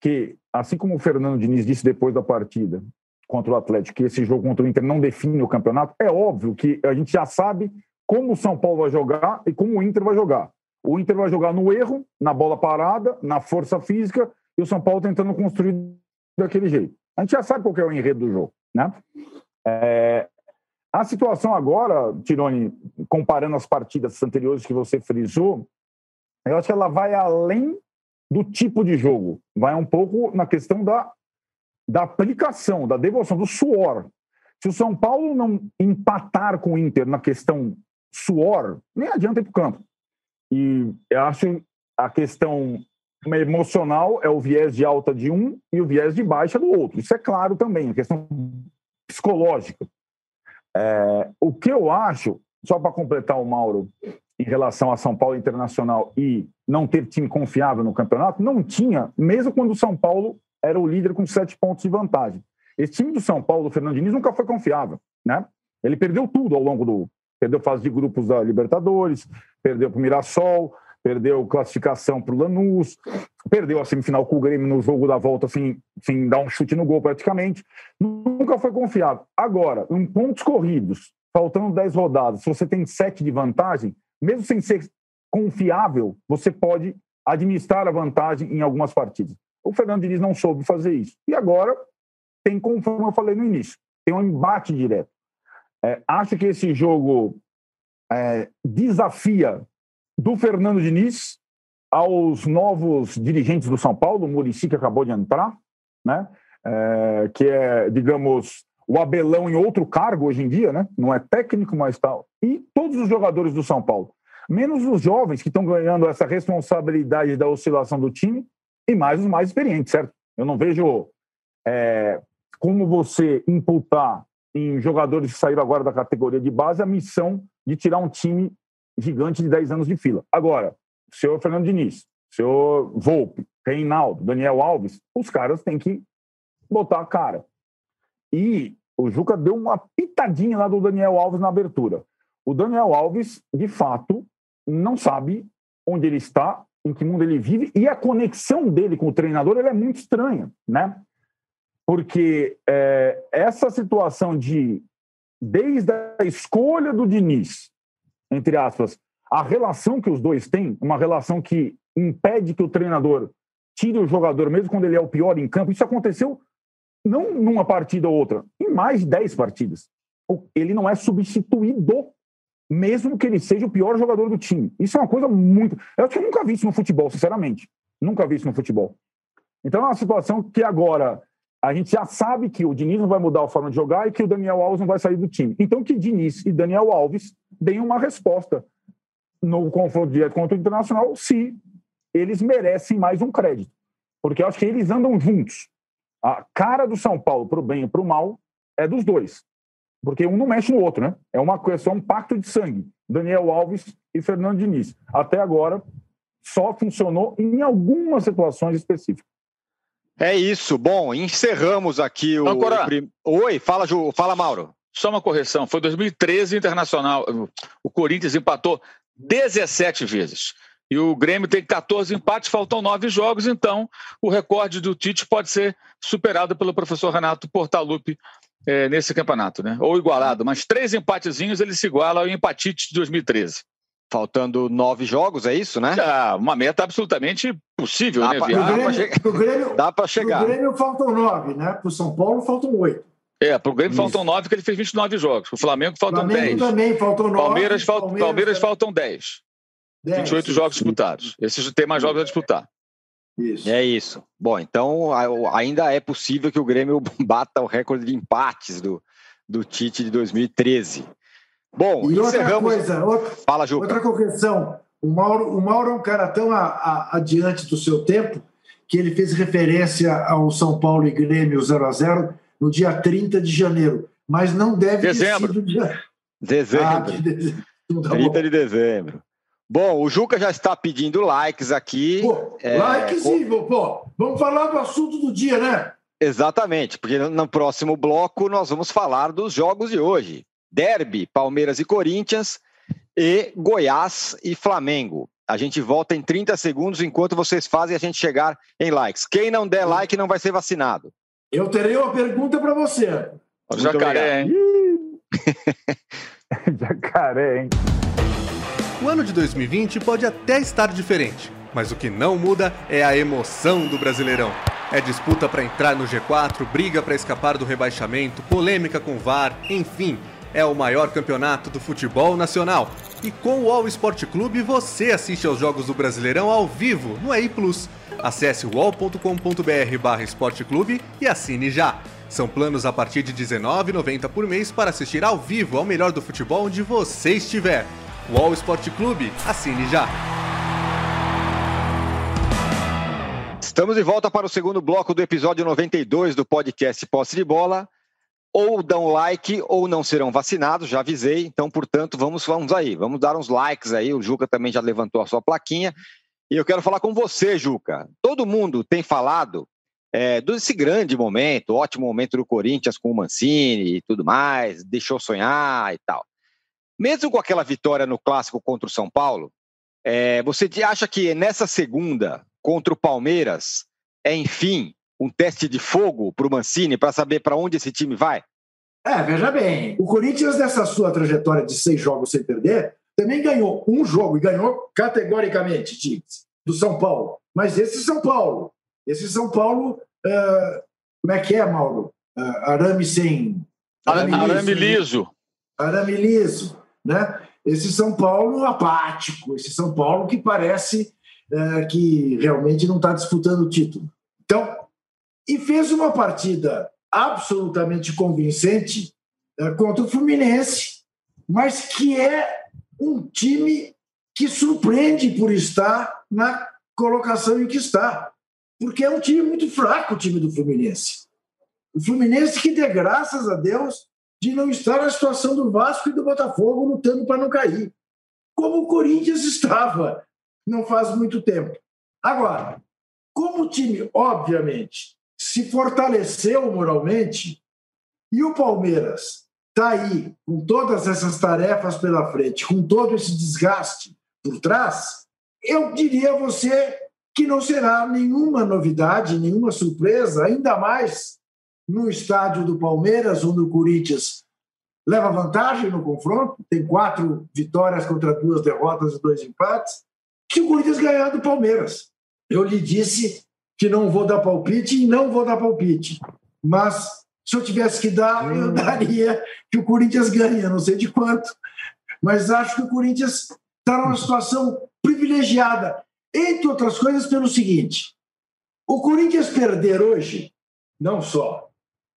que, assim como o Fernando Diniz disse depois da partida contra o Atlético, que esse jogo contra o Inter não define o campeonato, é óbvio que a gente já sabe como o São Paulo vai jogar e como o Inter vai jogar. O Inter vai jogar no erro, na bola parada, na força física, e o São Paulo tentando construir daquele jeito. A gente já sabe qual é o enredo do jogo. Né? É, a situação agora, Tironi, comparando as partidas anteriores que você frisou, eu acho que ela vai além do tipo de jogo, vai um pouco na questão da, da aplicação, da devoção, do suor. Se o São Paulo não empatar com o Inter na questão suor, nem adianta ir para o campo. E eu acho a questão emocional é o viés de alta de um e o viés de baixa do outro. Isso é claro também, a questão psicológica. É, o que eu acho, só para completar o Mauro, em relação a São Paulo Internacional e não ter time confiável no campeonato, não tinha, mesmo quando o São Paulo era o líder com sete pontos de vantagem. Esse time do São Paulo, do Fernando Diniz, nunca foi confiável, né? Ele perdeu tudo ao longo do... Perdeu fase de grupos da Libertadores, perdeu para o Mirassol, perdeu classificação para o Lanús, perdeu a semifinal com o Grêmio no jogo da volta sem, sem dar um chute no gol praticamente. Nunca foi confiável. Agora, em pontos corridos, faltando 10 rodadas, se você tem 7 de vantagem, mesmo sem ser confiável, você pode administrar a vantagem em algumas partidas. O Fernando Diniz não soube fazer isso. E agora tem, conforme eu falei no início, tem um embate direto. É, acho que esse jogo é, desafia do Fernando Diniz aos novos dirigentes do São Paulo, o Murici que acabou de entrar, né? É, que é, digamos, o Abelão em outro cargo hoje em dia, né? Não é técnico, mas tal. E todos os jogadores do São Paulo, menos os jovens que estão ganhando essa responsabilidade da oscilação do time e mais os mais experientes, certo? Eu não vejo é, como você imputar em jogadores que saíram agora da categoria de base a missão de tirar um time gigante de 10 anos de fila. Agora, o senhor Fernando Diniz, o senhor Volpe, Reinaldo, Daniel Alves, os caras têm que botar a cara. E o Juca deu uma pitadinha lá do Daniel Alves na abertura. O Daniel Alves, de fato, não sabe onde ele está, em que mundo ele vive, e a conexão dele com o treinador é muito estranha, né? Porque é, essa situação de, desde a escolha do Diniz, entre aspas, a relação que os dois têm, uma relação que impede que o treinador tire o jogador, mesmo quando ele é o pior em campo, isso aconteceu não numa partida ou outra, em mais de 10 partidas. Ele não é substituído, mesmo que ele seja o pior jogador do time. Isso é uma coisa muito. Eu acho que eu nunca vi isso no futebol, sinceramente. Nunca vi isso no futebol. Então é uma situação que agora a gente já sabe que o Diniz não vai mudar a forma de jogar e que o Daniel Alves não vai sair do time. Então que Diniz e Daniel Alves deem uma resposta no confronto direto contra o Internacional se eles merecem mais um crédito. Porque eu acho que eles andam juntos. A cara do São Paulo, para o bem e para o mal, é dos dois. Porque um não mexe no outro, né? É uma coisa, é um pacto de sangue. Daniel Alves e Fernando Diniz. Até agora, só funcionou em algumas situações específicas. É isso. Bom, encerramos aqui o. Agora... Oi, fala, Ju, fala, Mauro. Só uma correção. Foi 2013 internacional. O Corinthians empatou 17 vezes. E o Grêmio tem 14 empates, faltam nove jogos, então o recorde do Tite pode ser superado pelo professor Renato Portaluppi é, nesse campeonato, né? Ou igualado, mas três empatezinhos ele se iguala ao empatite de 2013. Faltando nove jogos, é isso, né? É, uma meta absolutamente possível, dá né? Pra, Grêmio, Grêmio, dá para chegar. Para o Grêmio faltam nove, né? Para o São Paulo faltam oito. É, para o Grêmio isso. faltam nove, porque ele fez 29 jogos. O Flamengo faltam Flamengo 10. também faltam nove. Palmeiras, Palmeiras, Palmeiras é. faltam 10. 10. 28 jogos disputados. Esses tem mais jogos a disputar. Isso. É isso. Bom, então ainda é possível que o Grêmio bata o recorde de empates do, do Tite de 2013. Bom, e outra coisa, outra, Fala, Ju. outra correção. O Mauro, o Mauro é um cara tão a, a, adiante do seu tempo que ele fez referência ao São Paulo e Grêmio 0 a 0 no dia 30 de janeiro, mas não deve dezembro. ter sido dia... Dezembro. Ah, de dezembro. 30 tá de dezembro. Bom, o Juca já está pedindo likes aqui. Pô, é... Likes e, pô, vamos falar do assunto do dia, né? Exatamente, porque no próximo bloco nós vamos falar dos jogos de hoje. Derby, Palmeiras e Corinthians e Goiás e Flamengo. A gente volta em 30 segundos enquanto vocês fazem a gente chegar em likes. Quem não der like não vai ser vacinado. Eu terei uma pergunta para você. O jacaré, hein? jacaré, hein? O ano de 2020 pode até estar diferente, mas o que não muda é a emoção do Brasileirão. É disputa para entrar no G4, briga para escapar do rebaixamento, polêmica com VAR, enfim, é o maior campeonato do futebol nacional. E com o All Sport Clube você assiste aos jogos do Brasileirão ao vivo no EI Plus. Acesse wall.com.br esporteclube e assine já. São planos a partir de R$19,90 por mês para assistir ao vivo ao melhor do futebol onde você estiver. UOL Esporte Clube, assine já. Estamos de volta para o segundo bloco do episódio 92 do podcast Posse de Bola. Ou dão like ou não serão vacinados, já avisei. Então, portanto, vamos, vamos aí, vamos dar uns likes aí. O Juca também já levantou a sua plaquinha. E eu quero falar com você, Juca. Todo mundo tem falado é, desse grande momento, ótimo momento do Corinthians com o Mancini e tudo mais, deixou sonhar e tal. Mesmo com aquela vitória no clássico contra o São Paulo, é, você acha que nessa segunda contra o Palmeiras é, enfim, um teste de fogo para o Mancini para saber para onde esse time vai? É, veja bem, o Corinthians, nessa sua trajetória de seis jogos sem perder, também ganhou um jogo e ganhou categoricamente, do São Paulo. Mas esse São Paulo, esse São Paulo, uh, como é que é, Mauro? Uh, arame sem. Arame, arame liso. Arame liso né? Esse São Paulo apático, esse São Paulo que parece é, que realmente não está disputando o título. Então, e fez uma partida absolutamente convincente é, contra o Fluminense, mas que é um time que surpreende por estar na colocação em que está, porque é um time muito fraco o time do Fluminense. O Fluminense que, de graças a Deus, de não estar na situação do Vasco e do Botafogo lutando para não cair, como o Corinthians estava não faz muito tempo. Agora, como o time, obviamente, se fortaleceu moralmente, E o Palmeiras está aí com todas essas tarefas pela frente, com todo esse desgaste por trás, eu diria a você que não será nenhuma novidade, nenhuma surpresa, ainda mais no estádio do Palmeiras, onde o Corinthians leva vantagem no confronto, tem quatro vitórias contra duas derrotas e dois empates, que o Corinthians ganhar do Palmeiras. Eu lhe disse que não vou dar palpite e não vou dar palpite. Mas se eu tivesse que dar, eu hum. daria que o Corinthians ganha, não sei de quanto. Mas acho que o Corinthians está numa situação privilegiada, entre outras coisas, pelo seguinte: o Corinthians perder hoje, não só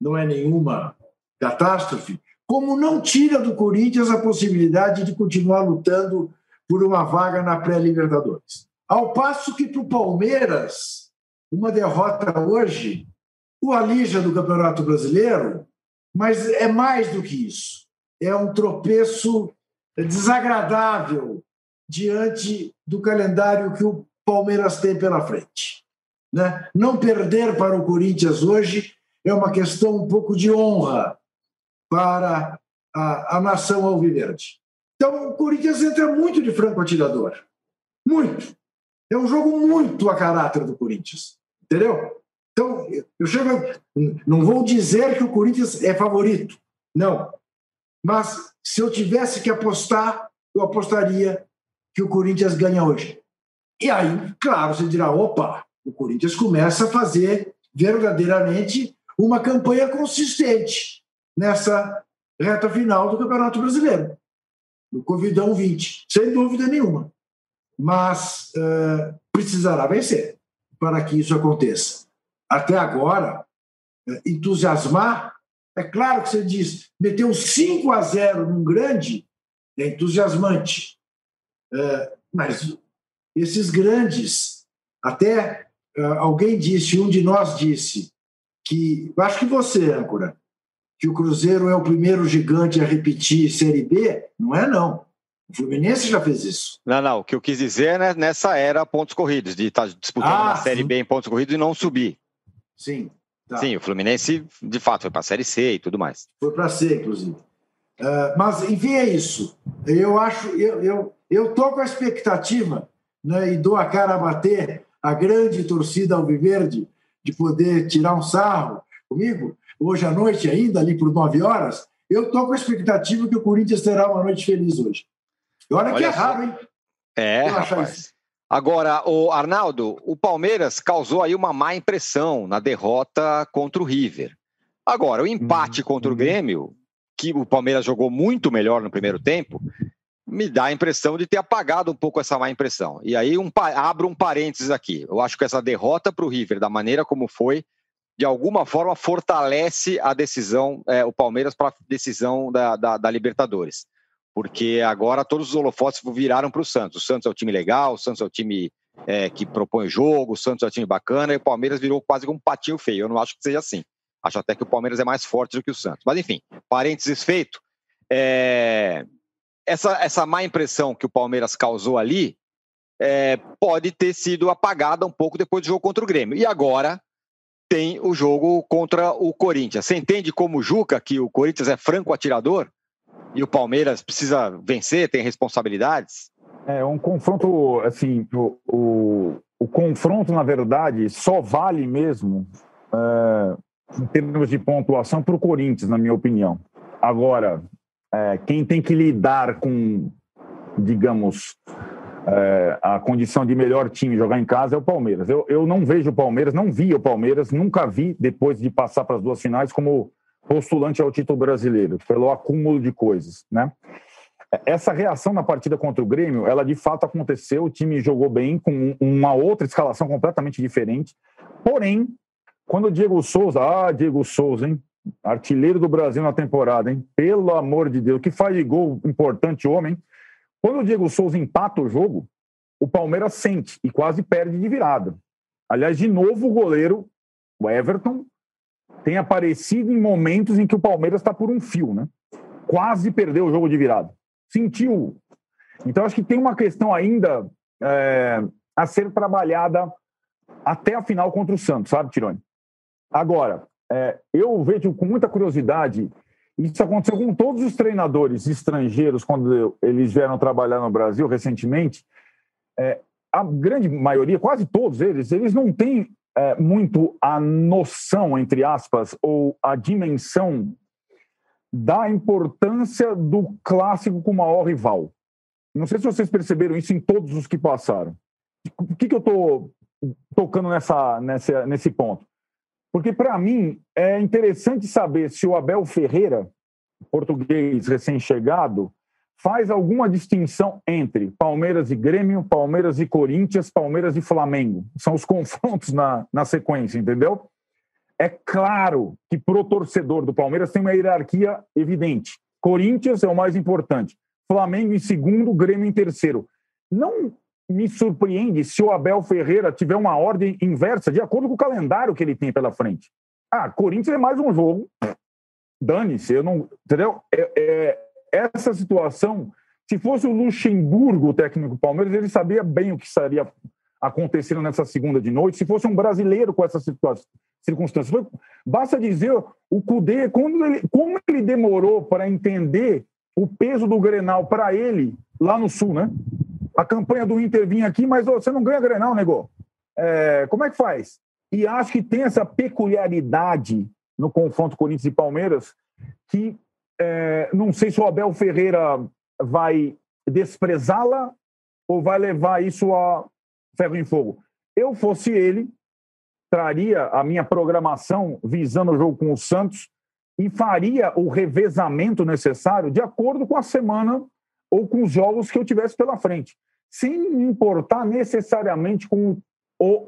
não é nenhuma catástrofe, como não tira do Corinthians a possibilidade de continuar lutando por uma vaga na pré-Libertadores. Ao passo que para o Palmeiras, uma derrota hoje o alija do Campeonato Brasileiro, mas é mais do que isso. É um tropeço desagradável diante do calendário que o Palmeiras tem pela frente. Né? Não perder para o Corinthians hoje é uma questão um pouco de honra para a, a nação alviverde. Então, o Corinthians entra muito de franco atirador. Muito. É um jogo muito a caráter do Corinthians. Entendeu? Então, eu chego. Não vou dizer que o Corinthians é favorito. Não. Mas se eu tivesse que apostar, eu apostaria que o Corinthians ganha hoje. E aí, claro, você dirá: opa, o Corinthians começa a fazer verdadeiramente uma campanha consistente nessa reta final do Campeonato Brasileiro, no Covidão 20, sem dúvida nenhuma. Mas uh, precisará vencer para que isso aconteça. Até agora, uh, entusiasmar, é claro que você diz, meteu 5 a 0 num grande, é entusiasmante. Uh, mas esses grandes, até alguém disse, um de nós disse, que, acho que você, âncora, que o Cruzeiro é o primeiro gigante a repetir Série B, não é não. O Fluminense já fez isso. Não, não. O que eu quis dizer é nessa era pontos corridos, de estar tá disputando ah, uma Série sim. B em pontos corridos e não subir. Sim. Tá. Sim, o Fluminense, de fato, foi para a Série C e tudo mais. Foi para a C, inclusive. Uh, mas, enfim, é isso. Eu acho, eu, eu, eu tô com a expectativa né, e dou a cara a bater a grande torcida alviverde de poder tirar um sarro comigo, hoje à noite ainda, ali por nove horas, eu estou com a expectativa que o Corinthians terá uma noite feliz hoje. E olha, olha que é raro, hein? É, rapaz. Agora, o Arnaldo, o Palmeiras causou aí uma má impressão na derrota contra o River. Agora, o empate uhum. contra o Grêmio, que o Palmeiras jogou muito melhor no primeiro tempo, me dá a impressão de ter apagado um pouco essa má impressão. E aí um, abro um parênteses aqui. Eu acho que essa derrota para o River, da maneira como foi, de alguma forma fortalece a decisão, é, o Palmeiras para a decisão da, da, da, Libertadores. Porque agora todos os holofotes viraram para o Santos. O Santos é o time legal, o Santos é o time é, que propõe jogo, o Santos é o time bacana, e o Palmeiras virou quase um patinho feio. Eu não acho que seja assim. Acho até que o Palmeiras é mais forte do que o Santos. Mas enfim, parênteses feito. É... Essa, essa má impressão que o Palmeiras causou ali é, pode ter sido apagada um pouco depois do jogo contra o Grêmio. E agora tem o jogo contra o Corinthians. Você entende como Juca que o Corinthians é franco atirador e o Palmeiras precisa vencer, tem responsabilidades? É um confronto, assim, o, o, o confronto, na verdade, só vale mesmo é, em termos de pontuação para o Corinthians, na minha opinião. Agora, é, quem tem que lidar com, digamos, é, a condição de melhor time jogar em casa é o Palmeiras. Eu, eu não vejo o Palmeiras, não vi o Palmeiras, nunca vi, depois de passar para as duas finais, como postulante ao título brasileiro, pelo acúmulo de coisas, né? Essa reação na partida contra o Grêmio, ela de fato aconteceu, o time jogou bem, com uma outra escalação completamente diferente, porém, quando o Diego Souza, ah, Diego Souza, hein? Artilheiro do Brasil na temporada, hein? Pelo amor de Deus, que faz de gol importante homem, quando o Diego Souza empata o jogo, o Palmeiras sente e quase perde de virada. Aliás, de novo, o goleiro, o Everton, tem aparecido em momentos em que o Palmeiras está por um fio, né? Quase perdeu o jogo de virada. Sentiu. Então, acho que tem uma questão ainda é, a ser trabalhada até a final contra o Santos, sabe, Tirone? Agora, é, eu vejo com muita curiosidade. Isso aconteceu com todos os treinadores estrangeiros quando eles vieram trabalhar no Brasil recentemente. É, a grande maioria, quase todos eles, eles não têm é, muito a noção, entre aspas, ou a dimensão da importância do clássico com o maior rival. Não sei se vocês perceberam isso em todos os que passaram. Por que, que eu estou tocando nessa, nessa, nesse ponto? Porque, para mim, é interessante saber se o Abel Ferreira, português recém-chegado, faz alguma distinção entre Palmeiras e Grêmio, Palmeiras e Corinthians, Palmeiras e Flamengo. São os confrontos na, na sequência, entendeu? É claro que pro torcedor do Palmeiras tem uma hierarquia evidente. Corinthians é o mais importante. Flamengo em segundo, Grêmio em terceiro. Não me surpreende se o Abel Ferreira tiver uma ordem inversa, de acordo com o calendário que ele tem pela frente. Ah, Corinthians é mais um jogo. Dane-se, eu não. Entendeu? É, é, essa situação, se fosse o Luxemburgo, o técnico do Palmeiras, ele sabia bem o que estaria acontecendo nessa segunda de noite. Se fosse um brasileiro com essa circunstância, basta dizer o Cudê, quando ele, como ele demorou para entender o peso do Grenal para ele lá no Sul, né? A campanha do Inter vinha aqui, mas você não ganha Grenal, nego. É, como é que faz? E acho que tem essa peculiaridade no confronto Corinthians e Palmeiras que é, não sei se o Abel Ferreira vai desprezá-la ou vai levar isso a ferro em fogo. Eu fosse ele, traria a minha programação visando o jogo com o Santos e faria o revezamento necessário de acordo com a semana ou com os jogos que eu tivesse pela frente, sem importar necessariamente com o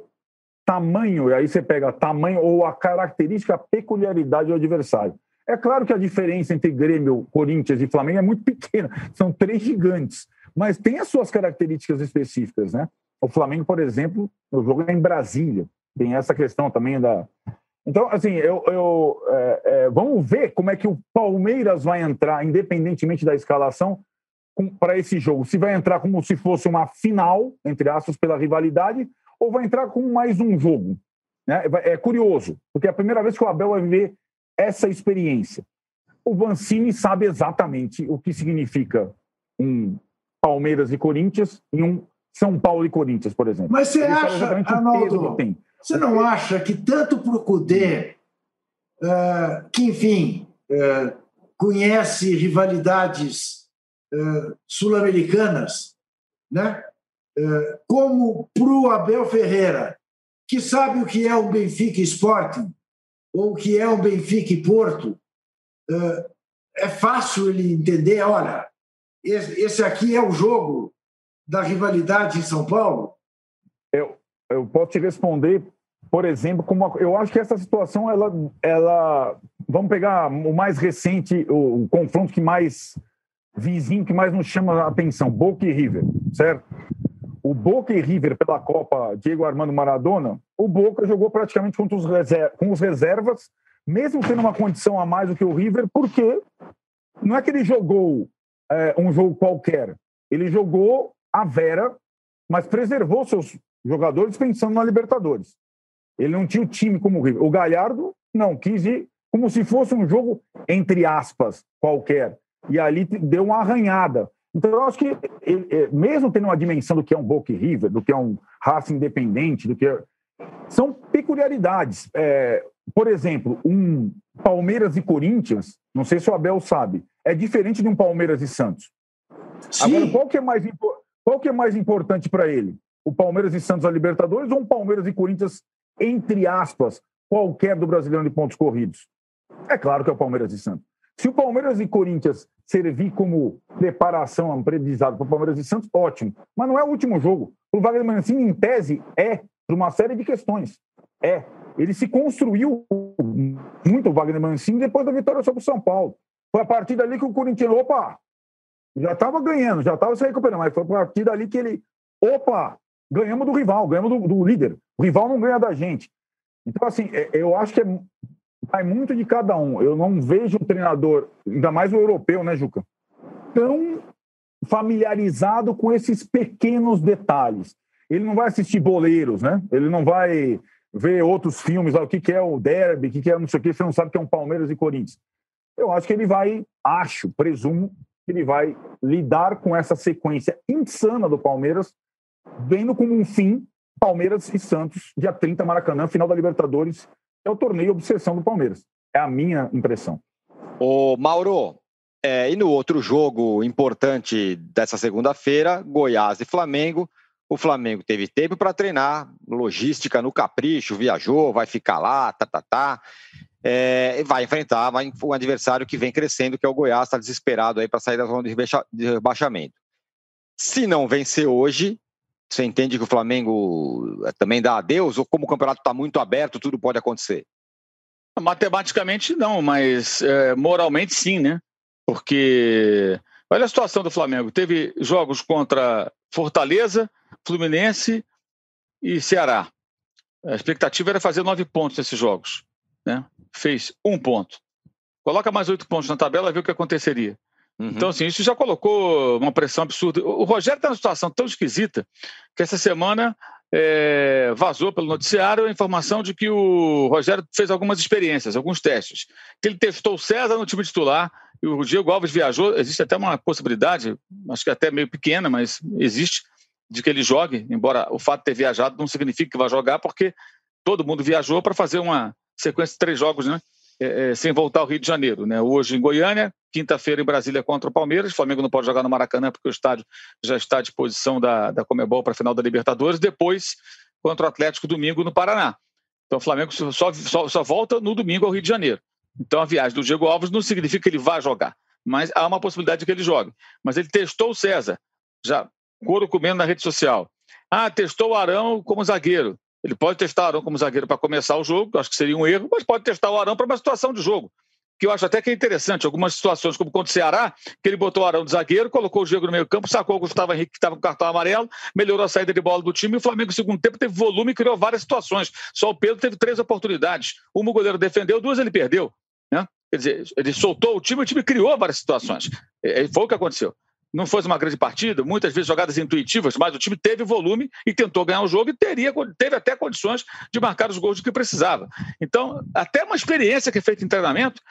tamanho, e aí você pega tamanho ou a característica, a peculiaridade do adversário. É claro que a diferença entre Grêmio, Corinthians e Flamengo é muito pequena, são três gigantes, mas tem as suas características específicas, né? O Flamengo, por exemplo, o jogo é em Brasília, tem essa questão também da. Então, assim, eu, eu é, é, vamos ver como é que o Palmeiras vai entrar, independentemente da escalação, para esse jogo. Se vai entrar como se fosse uma final, entre aspas, pela rivalidade, ou vai entrar com mais um jogo. Né? É curioso, porque é a primeira vez que o Abel vai viver essa experiência. O Vancini sabe exatamente o que significa um Palmeiras e Corinthians e um São Paulo e Corinthians, por exemplo. Mas você Ele acha, Arnaldo, que você não acha que tanto para o Cudê, uh, que, enfim, uh, conhece rivalidades uh, sul-americanas, né? como para o Abel Ferreira, que sabe o que é o Benfica Sporting, ou que é o Benfica e Porto, é fácil ele entender, olha, esse aqui é o jogo da rivalidade em São Paulo? Eu, eu posso te responder, por exemplo, como eu acho que essa situação, ela, ela vamos pegar o mais recente, o, o confronto que mais vizinho, que mais nos chama a atenção, Boca e River, certo? o Boca e River pela Copa Diego Armando Maradona, o Boca jogou praticamente com os, com os reservas, mesmo tendo uma condição a mais do que o River, porque não é que ele jogou é, um jogo qualquer, ele jogou a Vera, mas preservou seus jogadores pensando na Libertadores. Ele não tinha o time como o River. O Galhardo, não, quis ir como se fosse um jogo, entre aspas, qualquer. E ali deu uma arranhada. Então, eu acho que, mesmo tendo uma dimensão do que é um Boca River, do que é um raça independente, do que é... são peculiaridades. É, por exemplo, um Palmeiras e Corinthians, não sei se o Abel sabe, é diferente de um Palmeiras e Santos. Sim. Agora, qual que é mais, qual que é mais importante para ele? O Palmeiras e Santos a Libertadores ou um Palmeiras e Corinthians, entre aspas, qualquer do Brasileiro de pontos corridos? É claro que é o Palmeiras e Santos. Se o Palmeiras e Corinthians servir como preparação, aprendizado para o Palmeiras e Santos, ótimo. Mas não é o último jogo. O Wagner Mancini, em tese, é por uma série de questões. É. Ele se construiu muito o Wagner Mancini depois da vitória sobre o São Paulo. Foi a partir dali que o Corinthians, opa, já estava ganhando, já estava se recuperando, mas foi a partir dali que ele, opa, ganhamos do rival, ganhamos do, do líder. O rival não ganha da gente. Então, assim, é, eu acho que é vai muito de cada um. Eu não vejo o treinador, ainda mais o europeu, né, Juca? Tão familiarizado com esses pequenos detalhes. Ele não vai assistir boleiros, né? Ele não vai vê outros filmes, o que, que é o derby, o que, que é não sei o que, você não sabe que é um Palmeiras e Corinthians. Eu acho que ele vai, acho, presumo, que ele vai lidar com essa sequência insana do Palmeiras, vendo como um fim Palmeiras e Santos, dia 30, Maracanã, final da Libertadores, é o torneio obsessão do Palmeiras. É a minha impressão. Ô, Mauro, é, e no outro jogo importante dessa segunda-feira, Goiás e Flamengo, o Flamengo teve tempo para treinar, logística no capricho, viajou, vai ficar lá, tá, tá, tá. É, vai enfrentar vai, um adversário que vem crescendo, que é o Goiás, está desesperado aí para sair da zona de rebaixamento. Se não vencer hoje, você entende que o Flamengo eh, também dá adeus? Ou como o campeonato está muito aberto, tudo pode acontecer? Matematicamente não, mas é, moralmente sim, né? Porque olha a situação do Flamengo. Teve jogos contra Fortaleza, Fluminense e Ceará. A expectativa era fazer nove pontos nesses jogos. Né? Fez um ponto. Coloca mais oito pontos na tabela e vê o que aconteceria. Uhum. Então, assim, isso já colocou uma pressão absurda. O Rogério está numa situação tão esquisita que essa semana é, vazou pelo noticiário a informação de que o Rogério fez algumas experiências, alguns testes. Que ele testou o César no time titular e o Diego Alves viajou. Existe até uma possibilidade, acho que até meio pequena, mas existe, de que ele jogue, embora o fato de ter viajado não signifique que vai jogar, porque todo mundo viajou para fazer uma sequência de três jogos, né? É, é, sem voltar ao Rio de Janeiro. Né? Hoje em Goiânia, quinta-feira em Brasília contra o Palmeiras. O Flamengo não pode jogar no Maracanã porque o estádio já está à disposição da, da Comebol para a final da Libertadores. Depois, contra o Atlético, domingo no Paraná. Então o Flamengo só, só, só volta no domingo ao Rio de Janeiro. Então a viagem do Diego Alves não significa que ele vá jogar, mas há uma possibilidade de que ele jogue. Mas ele testou o César, já couro comendo na rede social. Ah, testou o Arão como zagueiro. Ele pode testar o Arão como zagueiro para começar o jogo, acho que seria um erro, mas pode testar o Arão para uma situação de jogo. Que eu acho até que é interessante. Algumas situações, como contra o Ceará, que ele botou o Arão de zagueiro, colocou o Diego no meio-campo, sacou o Gustavo Henrique, que estava com cartão amarelo, melhorou a saída de bola do time, e o Flamengo, no segundo tempo, teve volume e criou várias situações. Só o Pedro teve três oportunidades. Uma o goleiro defendeu, duas ele perdeu. Né? Quer dizer, ele soltou o time, o time criou várias situações. É, foi o que aconteceu não fosse uma grande partida, muitas vezes jogadas intuitivas, mas o time teve volume e tentou ganhar o jogo e teria, teve até condições de marcar os gols que precisava. Então, até uma experiência que é feita em treinamento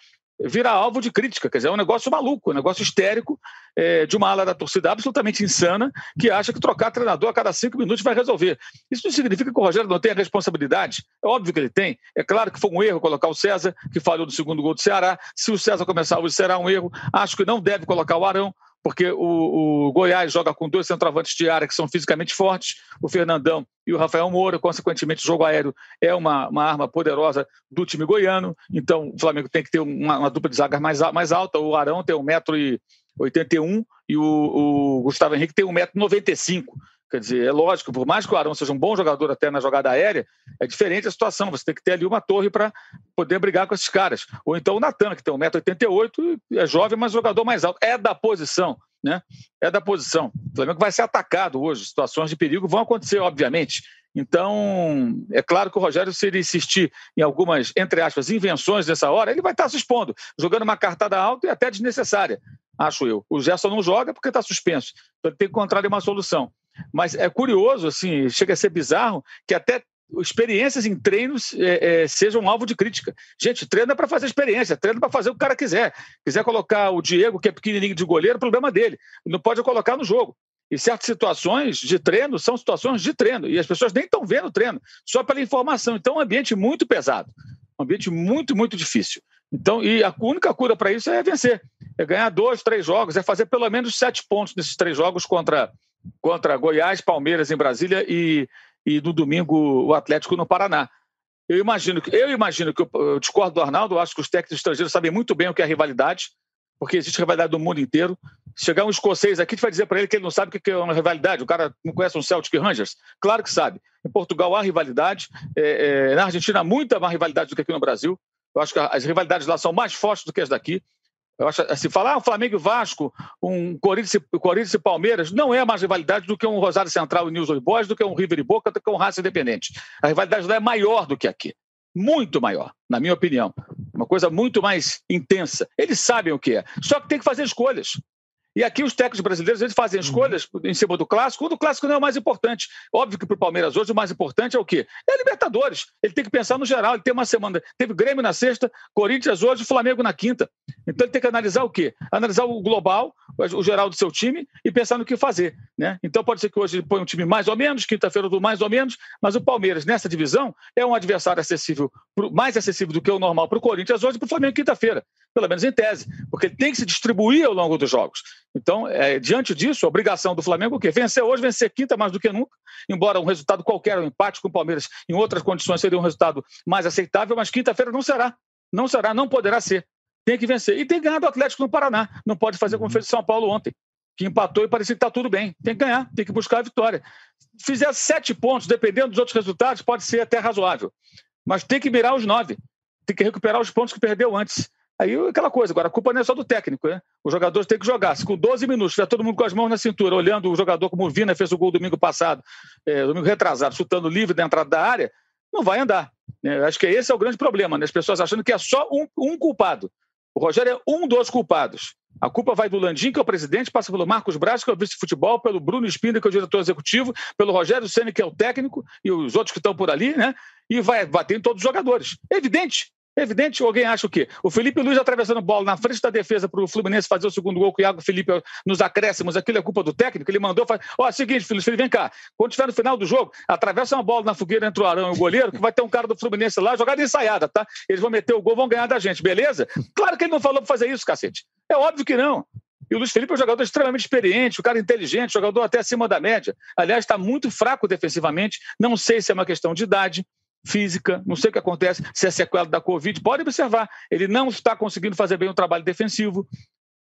vira alvo de crítica, quer dizer, é um negócio maluco, um negócio histérico é, de uma ala da torcida absolutamente insana que acha que trocar treinador a cada cinco minutos vai resolver. Isso não significa que o Rogério não tenha responsabilidade, é óbvio que ele tem. É claro que foi um erro colocar o César, que falhou no segundo gol do Ceará. Se o César começar hoje, será um erro. Acho que não deve colocar o Arão porque o, o, Goiás joga com dois centroavantes de área que são fisicamente fortes, o Fernandão e o Rafael Moura, consequentemente o jogo aéreo é uma, uma arma poderosa do time goiano, então o Flamengo tem que ter uma, uma dupla de zagas mais, mais alta, o Arão tem 1,81m e o, o Gustavo Henrique tem 1,95m, Quer dizer, é lógico, por mais que o Arão seja um bom jogador até na jogada aérea, é diferente a situação. Você tem que ter ali uma torre para poder brigar com esses caras. Ou então o Natan, que tem 1,88m, é jovem, mas jogador mais alto. É da posição, né? É da posição. O Flamengo vai ser atacado hoje. Situações de perigo vão acontecer, obviamente. Então, é claro que o Rogério, se ele insistir em algumas, entre aspas, invenções nessa hora, ele vai estar se expondo, jogando uma cartada alta e até desnecessária, acho eu. O Gerson não joga porque está suspenso. Então ele tem que encontrar uma solução. Mas é curioso, assim, chega a ser bizarro que até experiências em treinos é, é, sejam alvo de crítica. Gente, treina para fazer experiência, treina para fazer o que o cara quiser. Quiser colocar o Diego, que é pequenininho de goleiro, problema dele. Não pode colocar no jogo. E certas situações de treino são situações de treino. E as pessoas nem estão vendo o treino, só pela informação. Então, é um ambiente muito pesado. Um ambiente muito, muito difícil. Então, e a única cura para isso é vencer. É ganhar dois, três jogos, é fazer pelo menos sete pontos nesses três jogos contra contra Goiás, Palmeiras em Brasília e, e no domingo o Atlético no Paraná. Eu imagino que eu imagino que eu, discordo do Arnaldo, eu acho que os técnicos estrangeiros sabem muito bem o que é rivalidade, porque existe rivalidade no mundo inteiro. Chegar um escocês aqui, gente vai dizer para ele que ele não sabe o que é uma rivalidade. O cara não conhece um Celtic Rangers? Claro que sabe. Em Portugal há rivalidade, é, é, na Argentina há muita mais rivalidade do que aqui no Brasil. Eu acho que as rivalidades lá são mais fortes do que as daqui. Eu acho assim, falar ah, um Flamengo e Vasco, um Corinthians, Corinthians e Palmeiras, não é mais rivalidade do que um Rosário Central e News Old Boys, do que um River e Boca, do que um Raça Independente. A rivalidade lá é maior do que aqui. Muito maior, na minha opinião. Uma coisa muito mais intensa. Eles sabem o que é. Só que tem que fazer escolhas. E aqui os técnicos brasileiros eles fazem uhum. escolhas uhum. em cima do clássico, quando o clássico não é o mais importante. Óbvio que para o Palmeiras hoje o mais importante é o quê? É a Libertadores. Ele tem que pensar no geral. Ele tem uma semana. Teve Grêmio na sexta, Corinthians hoje, Flamengo na quinta. Então ele tem que analisar o quê? Analisar o global, o geral do seu time e pensar no que fazer. Né? Então pode ser que hoje ele põe um time mais ou menos, quinta-feira do mais ou menos, mas o Palmeiras, nessa divisão, é um adversário acessível, mais acessível do que o normal para o Corinthians hoje e para o Flamengo quinta-feira. Pelo menos em tese. Porque ele tem que se distribuir ao longo dos jogos. Então, é, diante disso, a obrigação do Flamengo é o quê? Vencer hoje, vencer quinta mais do que nunca, embora um resultado qualquer, um empate com o Palmeiras em outras condições seria um resultado mais aceitável, mas quinta-feira não será. Não será, não poderá ser. Tem que vencer. E tem que ganhar do Atlético no Paraná. Não pode fazer como fez o São Paulo ontem, que empatou e parecia que está tudo bem. Tem que ganhar, tem que buscar a vitória. Fizer sete pontos, dependendo dos outros resultados, pode ser até razoável. Mas tem que mirar os nove. Tem que recuperar os pontos que perdeu antes. Aí aquela coisa, agora a culpa não é só do técnico, né? Os jogadores têm que jogar. Se com 12 minutos tiver todo mundo com as mãos na cintura, olhando o jogador como o Vina fez o gol domingo passado, é, domingo retrasado, chutando livre da entrada da área, não vai andar. Né? Acho que esse é o grande problema, né? As pessoas achando que é só um, um culpado. O Rogério é um dos culpados. A culpa vai do Landim, que é o presidente, passa pelo Marcos Braz, que é o vice-futebol, pelo Bruno Spinda, que é o diretor executivo, pelo Rogério Senna, que é o técnico, e os outros que estão por ali, né? E vai bater em todos os jogadores. É evidente. Evidente, alguém acha o quê? O Felipe Luiz atravessando bola na frente da defesa para o Fluminense fazer o segundo gol com o Iago Felipe nos acréscimos, aquilo é culpa do técnico, ele mandou, faz... ó, é seguinte, Felipe, vem cá, quando estiver no final do jogo, atravessa uma bola na fogueira entre o Arão e o goleiro, que vai ter um cara do Fluminense lá, jogada ensaiada, tá? Eles vão meter o gol, vão ganhar da gente, beleza? Claro que ele não falou para fazer isso, cacete. É óbvio que não. E o Luiz Felipe é um jogador extremamente experiente, um cara inteligente, jogador até acima da média. Aliás, está muito fraco defensivamente. Não sei se é uma questão de idade, física, não sei o que acontece, se é sequela da Covid. Pode observar, ele não está conseguindo fazer bem o trabalho defensivo,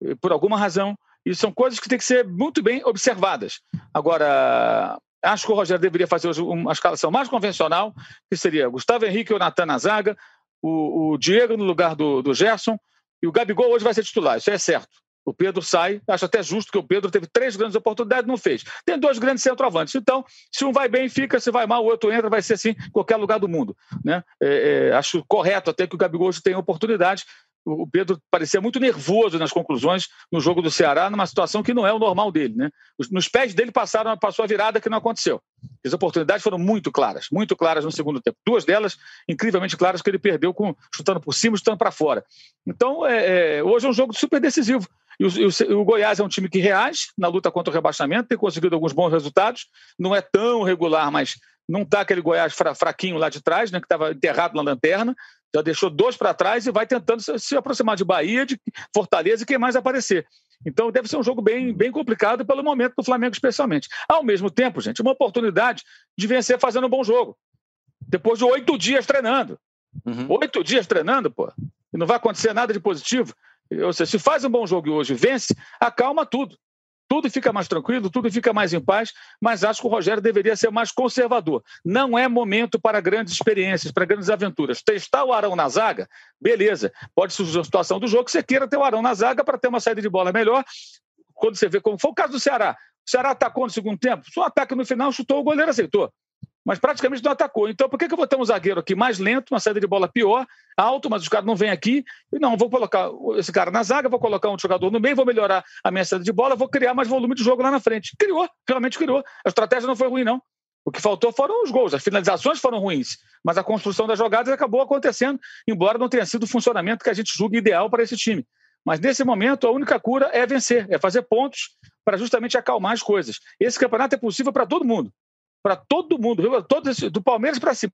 eh, por alguma razão. E são coisas que têm que ser muito bem observadas. Agora, acho que o Rogério deveria fazer uma escalação mais convencional, que seria Gustavo Henrique ou Natan na zaga, o, o Diego no lugar do, do Gerson, e o Gabigol hoje vai ser titular, isso é certo. O Pedro sai, acho até justo que o Pedro teve três grandes oportunidades não fez. Tem dois grandes centroavantes. Então, se um vai bem, fica, se vai mal, o outro entra, vai ser assim em qualquer lugar do mundo. Né? É, é, acho correto até que o Gabigol tenha oportunidade. O Pedro parecia muito nervoso nas conclusões no jogo do Ceará, numa situação que não é o normal dele. Né? Nos pés dele passaram, passou a virada que não aconteceu. As oportunidades foram muito claras, muito claras no segundo tempo. Duas delas incrivelmente claras que ele perdeu com chutando por cima, chutando para fora. Então, é, é, hoje é um jogo super decisivo. E o, o, o, Goiás é um time que reage na luta contra o rebaixamento, tem conseguido alguns bons resultados. Não é tão regular, mas não está aquele Goiás fra, fraquinho lá de trás, né, que estava enterrado na lanterna. Já deixou dois para trás e vai tentando se, se, aproximar de Bahia, de Fortaleza e quem mais aparecer. Então deve ser um jogo bem, bem complicado pelo momento do Flamengo, especialmente. Ao mesmo tempo, gente, uma oportunidade de vencer fazendo um bom jogo. Depois de oito dias treinando. Uhum. Oito dias treinando, pô. E não vai acontecer nada de positivo. Ou seja, se faz um bom jogo hoje vence, acalma tudo. Tudo fica mais tranquilo, tudo fica mais em paz, mas acho que o Rogério deveria ser mais conservador. Não é momento para grandes experiências, para grandes aventuras. Testar o Arão na zaga, beleza. Pode surgir a situação do jogo que você queira ter o Arão na zaga para ter uma saída de bola melhor. Quando você vê como foi o caso do Ceará. O Ceará atacou no segundo tempo, só um ataque no final, chutou, o goleiro aceitou mas praticamente não atacou. Então, por que, que eu vou ter um zagueiro aqui mais lento, uma saída de bola pior, alto, mas os caras não vêm aqui? E não, vou colocar esse cara na zaga, vou colocar um jogador no meio, vou melhorar a minha saída de bola, vou criar mais volume de jogo lá na frente. Criou, realmente criou. A estratégia não foi ruim, não. O que faltou foram os gols, as finalizações foram ruins, mas a construção das jogadas acabou acontecendo, embora não tenha sido o funcionamento que a gente julga ideal para esse time. Mas nesse momento, a única cura é vencer, é fazer pontos para justamente acalmar as coisas. Esse campeonato é possível para todo mundo para todo mundo, esse, do Palmeiras para cima.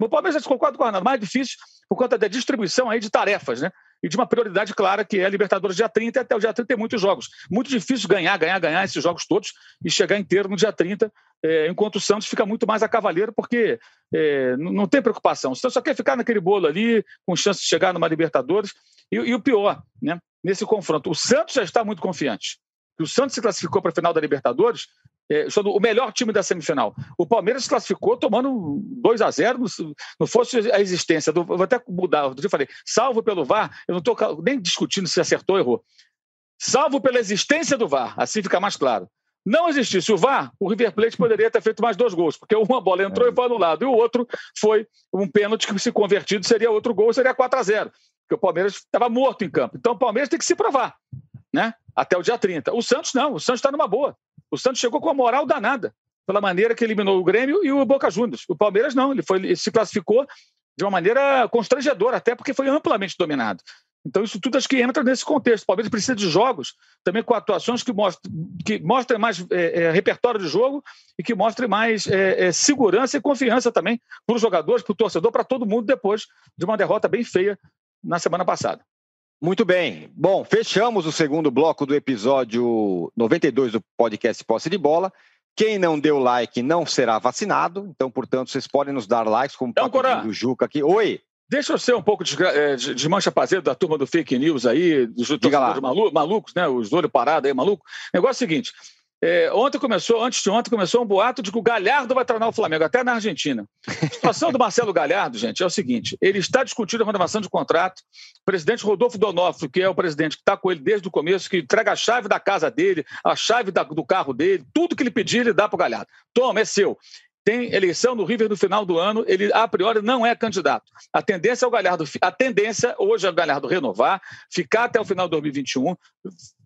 O Palmeiras, concordo com o Arnaldo, mais difícil por conta da distribuição aí de tarefas, né? E de uma prioridade clara que é a Libertadores dia 30, e até o dia 30 tem muitos jogos. Muito difícil ganhar, ganhar, ganhar esses jogos todos e chegar inteiro no dia 30, é, enquanto o Santos fica muito mais a cavaleiro, porque é, não tem preocupação. O Santos só quer ficar naquele bolo ali, com chance de chegar numa Libertadores. E, e o pior, né? Nesse confronto, o Santos já está muito confiante. O Santos se classificou para a final da Libertadores é, sendo o melhor time da semifinal. O Palmeiras se classificou tomando 2 a 0 não fosse a existência do. Vou até mudar, eu falei, salvo pelo VAR, eu não estou nem discutindo se acertou ou errou. Salvo pela existência do VAR, assim fica mais claro. Não existisse o VAR, o River Plate poderia ter feito mais dois gols, porque uma bola entrou é. e foi anulado, e o outro foi um pênalti que, se convertido, seria outro gol, seria 4 a 0 porque o Palmeiras estava morto em campo. Então o Palmeiras tem que se provar. Né? até o dia 30. O Santos não, o Santos está numa boa. O Santos chegou com a moral danada, pela maneira que eliminou o Grêmio e o Boca Juniors. O Palmeiras não, ele, foi, ele se classificou de uma maneira constrangedora, até porque foi amplamente dominado. Então, isso tudo acho que entra nesse contexto. O Palmeiras precisa de jogos também com atuações que mostrem, que mostrem mais é, é, repertório de jogo e que mostrem mais é, é segurança e confiança também para os jogadores, para o torcedor, para todo mundo depois de uma derrota bem feia na semana passada. Muito bem. Bom, fechamos o segundo bloco do episódio 92 do podcast Posse de Bola. Quem não deu like não será vacinado, então, portanto, vocês podem nos dar likes, como então, o Juca aqui. Oi! Deixa eu ser um pouco de, eh, de, de mancha pazeira da turma do fake news aí, dos malu, malucos, né? Os olhos parados aí, maluco. O negócio é o seguinte: é, ontem começou, antes de ontem, começou um boato de que o Galhardo vai treinar o Flamengo, até na Argentina. A situação do Marcelo Galhardo, gente, é o seguinte: ele está discutindo a renovação de contrato. O presidente Rodolfo Donofrio, que é o presidente que está com ele desde o começo, que entrega a chave da casa dele, a chave da, do carro dele, tudo que ele pedir, ele dá para o Galhardo. Toma, é seu tem eleição no River no final do ano, ele a priori não é candidato. A tendência é o Galhardo, a tendência hoje é o Galhardo renovar, ficar até o final de 2021,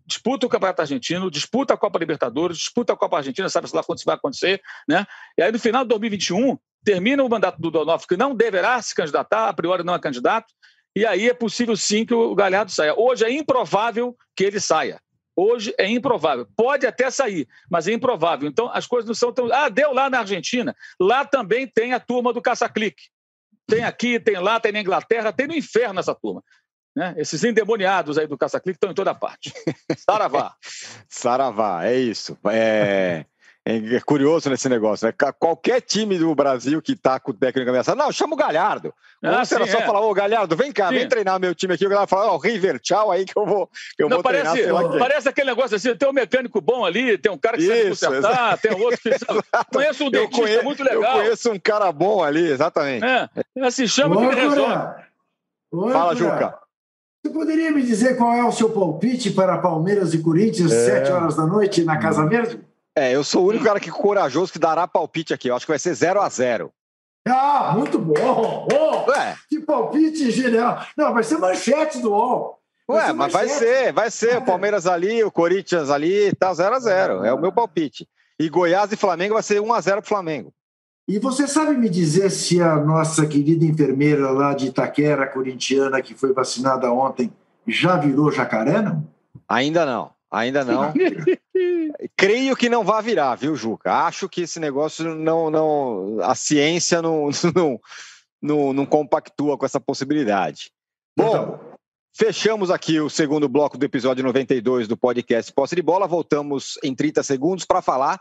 disputa o Campeonato Argentino, disputa a Copa Libertadores, disputa a Copa Argentina, sabe lá quando isso vai acontecer, né? E aí no final de 2021 termina o mandato do Donofrio, que não deverá se candidatar, a priori não é candidato, e aí é possível sim que o Galhardo saia. Hoje é improvável que ele saia. Hoje é improvável. Pode até sair, mas é improvável. Então as coisas não são tão. Ah, deu lá na Argentina. Lá também tem a turma do caça-clique. Tem aqui, tem lá, tem na Inglaterra, tem no inferno essa turma. Né? Esses endemoniados aí do caça-clique estão em toda parte. Saravá. Saravá, é isso. É... É curioso nesse negócio, né? Qualquer time do Brasil que tá com o técnico ameaçado, não, chama o Galhardo. Ah, Ou era só é. falar, ô Galhardo, vem cá, sim. vem treinar meu time aqui. O Galhardo fala, ó, oh, River, tchau aí que eu vou, que eu não, vou parece, treinar. Parece aquele negócio assim, tem um mecânico bom ali, tem um cara que Isso, sabe consertar, exatamente. tem um outro que Conheço um dentista conheço, muito legal. Eu conheço um cara bom ali, exatamente. É, assim, chama Oi, que me resolve. Fala, Juca. Você poderia me dizer qual é o seu palpite para Palmeiras e Corinthians, é. sete horas da noite, na Casa Verde? É, eu sou o único cara que corajoso que dará palpite aqui. Eu acho que vai ser 0 a 0 Ah, muito bom! Oh, é. Que palpite genial! Não, vai ser manchete do UOL. Ué, mas vai ser, vai ser. O Palmeiras ali, o Corinthians ali, tá 0 a 0 É o meu palpite. E Goiás e Flamengo vai ser 1 a 0 pro Flamengo. E você sabe me dizer se a nossa querida enfermeira lá de Itaquera, corintiana, que foi vacinada ontem, já virou jacaré, não? Ainda não, ainda não. Creio que não vai virar, viu, Juca? Acho que esse negócio não. não a ciência não, não, não, não compactua com essa possibilidade. Bom, então, fechamos aqui o segundo bloco do episódio 92 do podcast Posse de Bola. Voltamos em 30 segundos para falar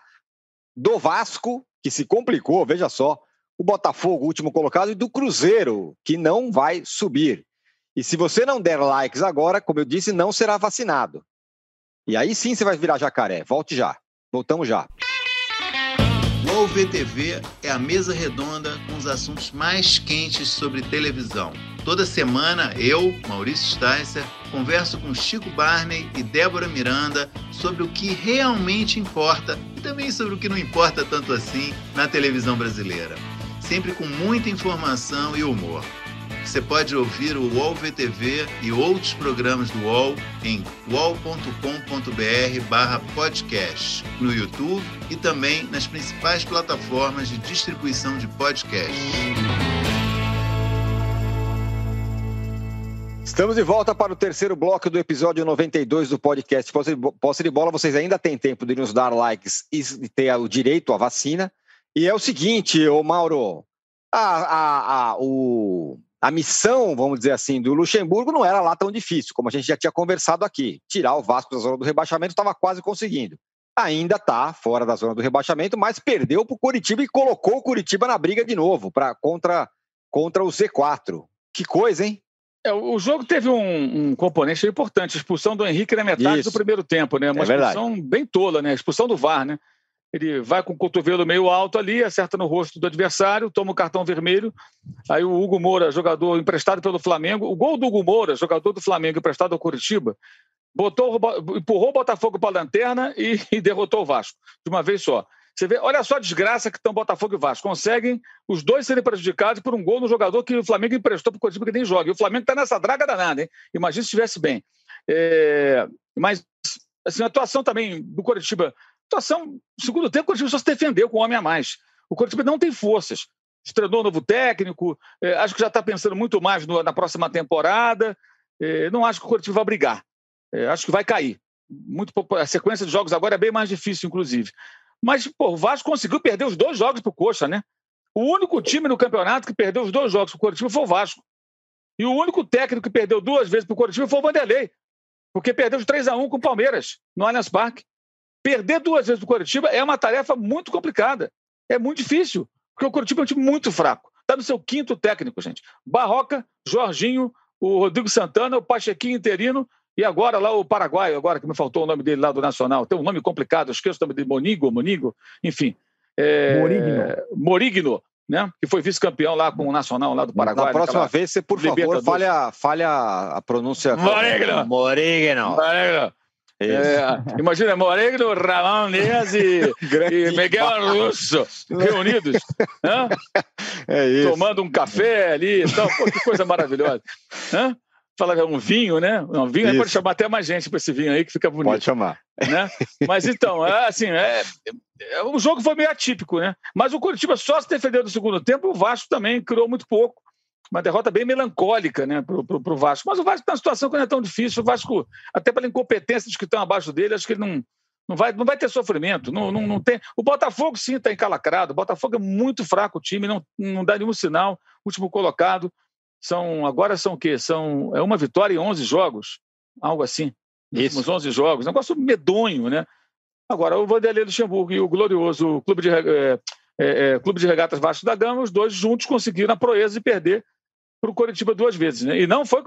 do Vasco, que se complicou, veja só, o Botafogo, último colocado, e do Cruzeiro, que não vai subir. E se você não der likes agora, como eu disse, não será vacinado. E aí sim você vai virar jacaré. Volte já. Voltamos já. O VTV é a mesa redonda com os assuntos mais quentes sobre televisão. Toda semana eu, Maurício Sticer, converso com Chico Barney e Débora Miranda sobre o que realmente importa e também sobre o que não importa tanto assim na televisão brasileira. Sempre com muita informação e humor. Você pode ouvir o UOL VTV e outros programas do UOL em wallcombr podcast, no YouTube e também nas principais plataformas de distribuição de podcast. Estamos de volta para o terceiro bloco do episódio 92 do podcast Posse de Bola. Vocês ainda têm tempo de nos dar likes e ter o direito à vacina. E é o seguinte, ô Mauro, a, a, a, o, a missão, vamos dizer assim, do Luxemburgo não era lá tão difícil, como a gente já tinha conversado aqui. Tirar o Vasco da zona do rebaixamento estava quase conseguindo. Ainda está fora da zona do rebaixamento, mas perdeu para o Curitiba e colocou o Curitiba na briga de novo pra, contra, contra o Z4. Que coisa, hein? É, o jogo teve um, um, componente importante, a expulsão do Henrique na metade Isso. do primeiro tempo, né? Uma é expulsão verdade. bem tola, né? A expulsão do VAR, né? Ele vai com o cotovelo meio alto ali, acerta no rosto do adversário, toma o cartão vermelho. Aí o Hugo Moura, jogador emprestado pelo Flamengo, o gol do Hugo Moura, jogador do Flamengo emprestado ao Curitiba, botou, empurrou o Botafogo para a lanterna e, e, derrotou o Vasco de uma vez só. Você vê, olha só a desgraça que estão Botafogo e Vasco. Conseguem os dois serem prejudicados por um gol no jogador que o Flamengo emprestou para o Curitiba que nem joga. E o Flamengo está nessa draga danada, hein? Imagina se estivesse bem. É, mas Assim, a atuação também do Coritiba, atuação, segundo tempo, o Coritiba só se defendeu com um homem a mais. O Coritiba não tem forças. Estrenou novo técnico, é, acho que já está pensando muito mais no, na próxima temporada. É, não acho que o Coritiba vai brigar. É, acho que vai cair. Muito, a sequência de jogos agora é bem mais difícil, inclusive. Mas pô, o Vasco conseguiu perder os dois jogos para o Coxa, né? O único time no campeonato que perdeu os dois jogos para o Coritiba foi o Vasco. E o único técnico que perdeu duas vezes para o Coritiba foi o Vanderlei. Porque perdeu de 3 a 1 com o Palmeiras, no Allianz Parque. Perder duas vezes para o Coritiba é uma tarefa muito complicada. É muito difícil. Porque o Coritiba é um time muito fraco. Está no seu quinto técnico, gente. Barroca, Jorginho, o Rodrigo Santana, o Pachequinho interino e agora lá o Paraguai, agora que me faltou o nome dele lá do Nacional. Tem um nome complicado, esqueço o nome de Monigo, Monigo, enfim. É, Morigno. Morigno, né? Que foi vice-campeão lá com o Nacional lá do Paraguai. Na próxima vez, você, por favor, falha, falha a pronúncia. Morigno. Morigno. Morigno. É, imagina, Moreno, Ramon Dias e, e Miguel Russo reunidos, né? é tomando um café ali e tal. Pô, que coisa maravilhosa. Né? Fala é um vinho, né? Um vinho pode chamar até mais gente para esse vinho aí que fica bonito. Pode chamar. Né? Mas então, é, assim, é, é, o jogo foi meio atípico, né? Mas o Curitiba só se defendeu no segundo tempo, o Vasco também criou muito pouco uma derrota bem melancólica né, para o Vasco. Mas o Vasco está numa situação que não é tão difícil. O Vasco, até pela incompetência dos que estão abaixo dele, acho que ele não, não, vai, não vai ter sofrimento. Não, não, não tem... O Botafogo, sim, está encalacrado. O Botafogo é muito fraco o time, não, não dá nenhum sinal. Último colocado. São, agora são o quê? São, é uma vitória em 11 jogos, algo assim. Nos últimos 11 jogos. Negócio medonho, né? Agora, o Vanderlei Luxemburgo e o glorioso Clube de, é, é, é, Clube de Regatas Vasco da Gama, os dois juntos conseguiram a proeza de perder para o Coritiba duas vezes. Né? E não foi.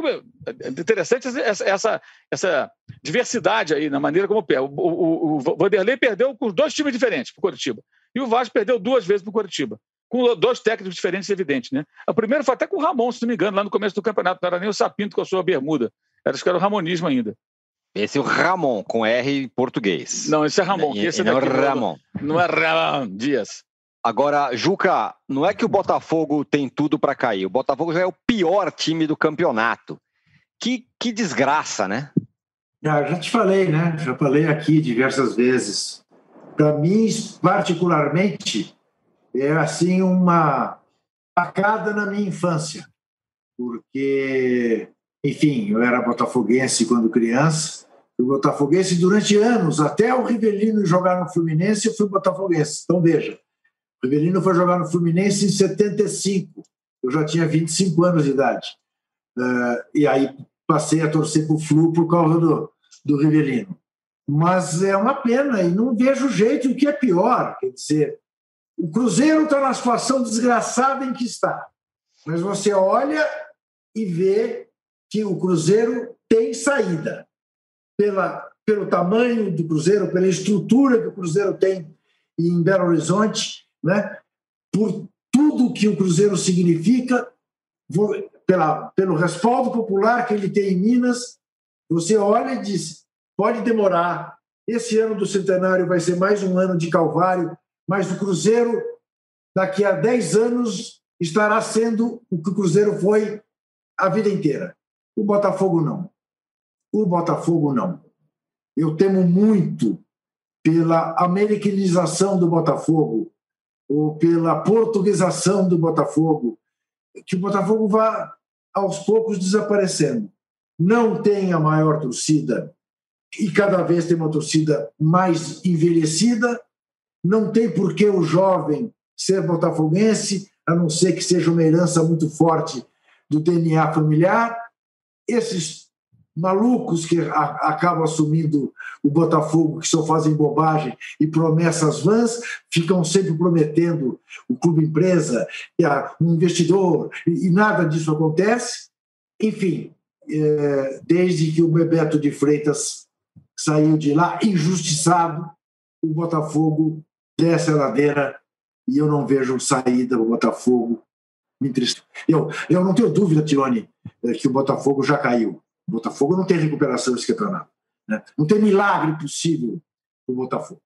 É interessante essa, essa, essa diversidade aí na maneira como perde. O, o, o Vanderlei perdeu com dois times diferentes para o Coritiba. E o Vasco perdeu duas vezes para o Coritiba. Com dois técnicos diferentes, evidente. Né? A primeira foi até com o Ramon, se não me engano, lá no começo do campeonato. Não era nem o Sapinto com a sua bermuda. Era, acho que era o Ramonismo ainda. Esse é o Ramon, com R em português. Não, esse é Ramon. E, esse é não é Ramon. Não é Ramon Dias. Agora, Juca, não é que o Botafogo tem tudo para cair. O Botafogo já é o pior time do campeonato. Que, que desgraça, né? Já, já te falei, né? Já falei aqui diversas vezes. Para mim, particularmente, é assim uma facada na minha infância. Porque, enfim, eu era botafoguense quando criança. Fui botafoguense durante anos, até o Rivelino jogar no Fluminense, eu fui botafoguense. Então, veja, Rivelino foi jogar no Fluminense em 75. Eu já tinha 25 anos de idade. Uh, e aí passei a torcer para o Flu por causa do, do Rivelino. Mas é uma pena e não vejo jeito, o que é pior. Quer dizer, o Cruzeiro está na situação desgraçada em que está. Mas você olha e vê que o Cruzeiro tem saída. Pela, pelo tamanho do Cruzeiro, pela estrutura que o Cruzeiro tem em Belo Horizonte, né? por tudo que o Cruzeiro significa, pela, pelo respaldo popular que ele tem em Minas, você olha e diz: pode demorar. Esse ano do centenário vai ser mais um ano de calvário, mas o Cruzeiro, daqui a 10 anos, estará sendo o que o Cruzeiro foi a vida inteira. O Botafogo não. O Botafogo não. Eu temo muito pela americanização do Botafogo, ou pela portuguesação do Botafogo, que o Botafogo vá aos poucos desaparecendo. Não tem a maior torcida e cada vez tem uma torcida mais envelhecida. Não tem por que o jovem ser botafoguense, a não ser que seja uma herança muito forte do DNA familiar. Esses malucos que a, acabam assumindo o Botafogo, que só fazem bobagem e promessas vãs, ficam sempre prometendo o clube empresa, um investidor, e, e nada disso acontece. Enfim, é, desde que o Bebeto de Freitas saiu de lá injustiçado, o Botafogo desce a ladeira e eu não vejo saída do Botafogo. Eu, eu não tenho dúvida, Tirone, é, que o Botafogo já caiu. O Botafogo não tem recuperação desse campeonato. Né? Não tem milagre possível no Botafogo.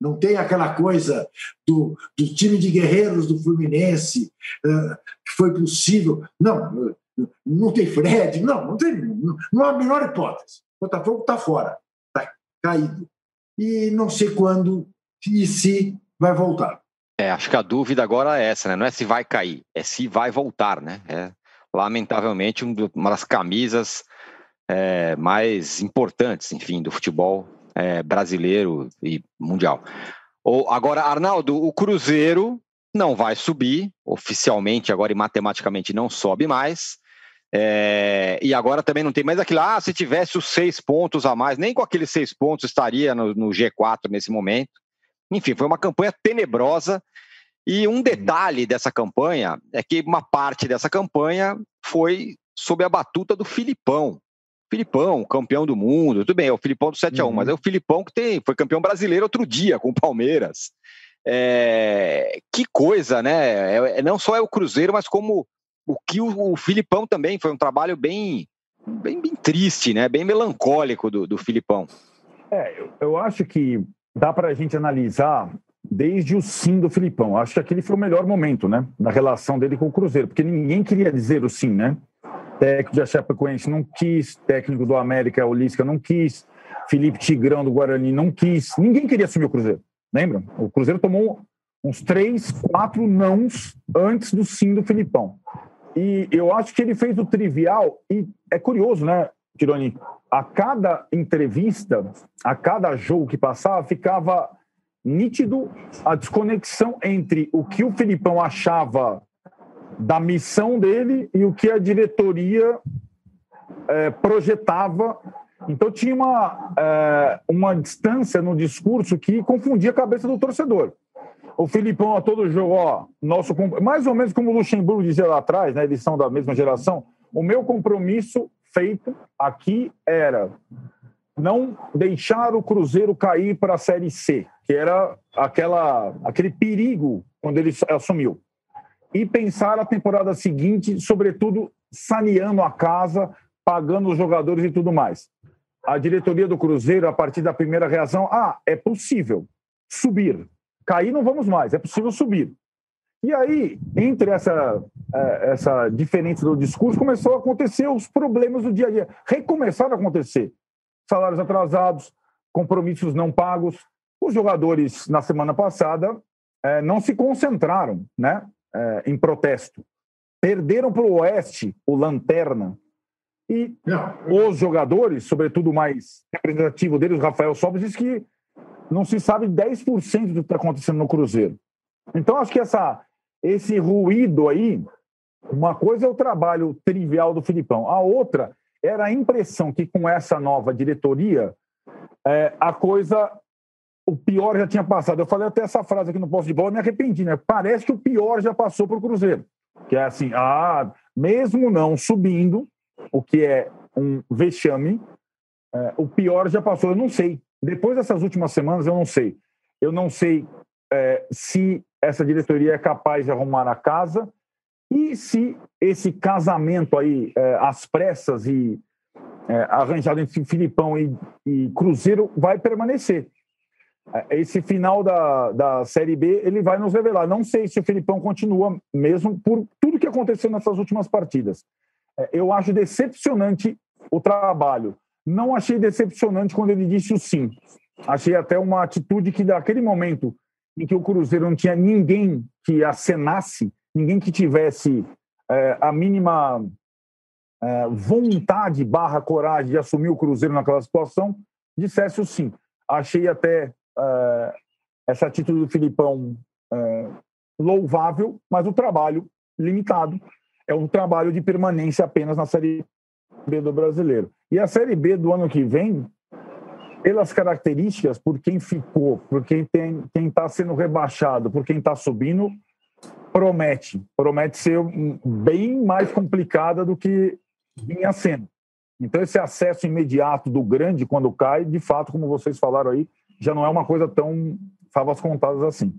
Não tem aquela coisa do, do time de guerreiros do Fluminense uh, que foi possível. Não, não tem Fred, não, não tem, não, não há a menor hipótese. O Botafogo está fora. Está caído. E não sei quando e se vai voltar. É, acho que a dúvida agora é essa, né? Não é se vai cair, é se vai voltar, né? É, lamentavelmente, uma das camisas é, mais importantes, enfim, do futebol é, brasileiro e mundial. Ou, agora, Arnaldo, o Cruzeiro não vai subir, oficialmente agora e matematicamente não sobe mais. É, e agora também não tem mais aquilo, ah, se tivesse os seis pontos a mais, nem com aqueles seis pontos estaria no, no G4 nesse momento. Enfim, foi uma campanha tenebrosa. E um detalhe dessa campanha é que uma parte dessa campanha foi sob a batuta do Filipão. Filipão, campeão do mundo, tudo bem, é o Filipão do 7 a 1 uhum. mas é o Filipão que tem, foi campeão brasileiro outro dia com o Palmeiras. É, que coisa, né? É, é, não só é o Cruzeiro, mas como o que o, o Filipão também foi um trabalho bem, bem, bem triste, né? Bem melancólico do, do Filipão. É, eu, eu acho que dá para a gente analisar desde o sim do Filipão. Acho que aquele foi o melhor momento, né? Da relação dele com o Cruzeiro, porque ninguém queria dizer o sim, né? Técnico de Chapecoense não quis, técnico do América, o Lisca não quis, Felipe Tigrão do Guarani não quis. Ninguém queria assumir o Cruzeiro, lembram? O Cruzeiro tomou uns três, quatro nãos antes do sim do Filipão. E eu acho que ele fez o trivial, e é curioso, né, Tironi? A cada entrevista, a cada jogo que passava, ficava nítido a desconexão entre o que o Filipão achava da missão dele e o que a diretoria é, projetava. Então tinha uma, é, uma distância no discurso que confundia a cabeça do torcedor. O Filipão a todo jogo, ó, nosso mais ou menos como o Luxemburgo dizia lá atrás, né, edição da mesma geração, o meu compromisso feito aqui era não deixar o Cruzeiro cair para a Série C, que era aquela, aquele perigo quando ele assumiu. E pensar a temporada seguinte, sobretudo saneando a casa, pagando os jogadores e tudo mais. A diretoria do Cruzeiro, a partir da primeira reação, ah, é possível subir. Cair não vamos mais, é possível subir. E aí, entre essa, é, essa diferença do discurso, começou a acontecer os problemas do dia a dia. Recomeçaram a acontecer salários atrasados, compromissos não pagos. Os jogadores, na semana passada, é, não se concentraram né, é, em protesto. Perderam para o Oeste, o Lanterna. E não. os jogadores, sobretudo o mais representativo deles, o Rafael Sobres, diz que não se sabe 10% do que está acontecendo no Cruzeiro. Então, acho que essa, esse ruído aí, uma coisa é o trabalho trivial do Filipão, a outra era a impressão que com essa nova diretoria é, a coisa o pior já tinha passado. Eu falei até essa frase aqui no posto de bola, me arrependi, né? Parece que o pior já passou para o Cruzeiro. Que é assim, ah, mesmo não subindo, o que é um vexame, é, o pior já passou. Eu não sei. Depois dessas últimas semanas, eu não sei. Eu não sei é, se essa diretoria é capaz de arrumar a casa e se esse casamento aí, é, às pressas e é, arranjado entre Filipão e, e, Cruzeiro, vai permanecer. É, esse final da, da Série B, ele vai nos revelar. Não sei se o Filipão continua, mesmo por tudo que aconteceu nessas últimas partidas. É, eu acho decepcionante o trabalho. Não achei decepcionante quando ele disse o sim. Achei até uma atitude que, naquele momento em que o Cruzeiro não tinha ninguém que acenasse, ninguém que tivesse é, a mínima é, vontade barra coragem de assumir o Cruzeiro naquela situação, dissesse o sim. Achei até é, essa atitude do Filipão é, louvável, mas o trabalho limitado. É um trabalho de permanência apenas na Série B do brasileiro. E a Série B do ano que vem, pelas características, por quem ficou, por quem está sendo rebaixado, por quem está subindo, promete. Promete ser bem mais complicada do que vinha sendo. Então, esse acesso imediato do grande quando cai, de fato, como vocês falaram aí, já não é uma coisa tão favas contadas assim.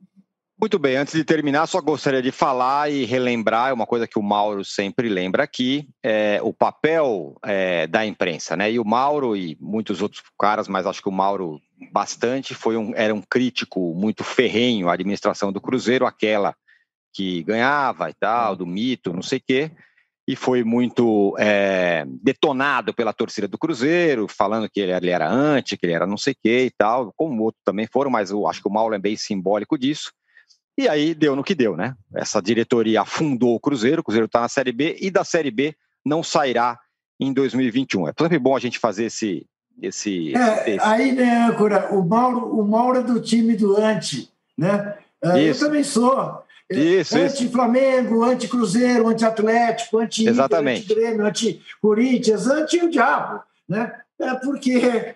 Muito bem, antes de terminar, só gostaria de falar e relembrar é uma coisa que o Mauro sempre lembra aqui, é o papel é, da imprensa, né? E o Mauro e muitos outros caras, mas acho que o Mauro bastante, foi um, era um crítico muito ferrenho à administração do Cruzeiro, aquela que ganhava e tal, do mito, não sei o quê. E foi muito é, detonado pela torcida do Cruzeiro, falando que ele, ele era anti, que ele era não sei o que e tal, como outros também foram, mas eu acho que o Mauro é bem simbólico disso. E aí deu no que deu, né? Essa diretoria afundou o Cruzeiro, o Cruzeiro está na Série B e da Série B não sairá em 2021. É sempre bom a gente fazer esse. esse, é, esse aí, né, Âncora, o Mauro, o Mauro é do time do anti, né? É, eu também sou. Isso, anti-Flamengo, anti-Cruzeiro, anti-Atlético, anti-Grêmio, anti-Corinthians, anti o diabo. Né? É porque,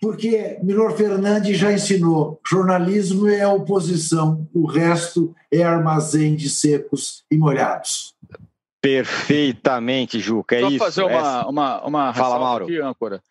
porque Milor Fernandes já ensinou: jornalismo é oposição, o resto é armazém de secos e molhados. Perfeitamente, Juca. É Só isso. fazer uma, uma, uma Fala, Mauro. aqui, âncora.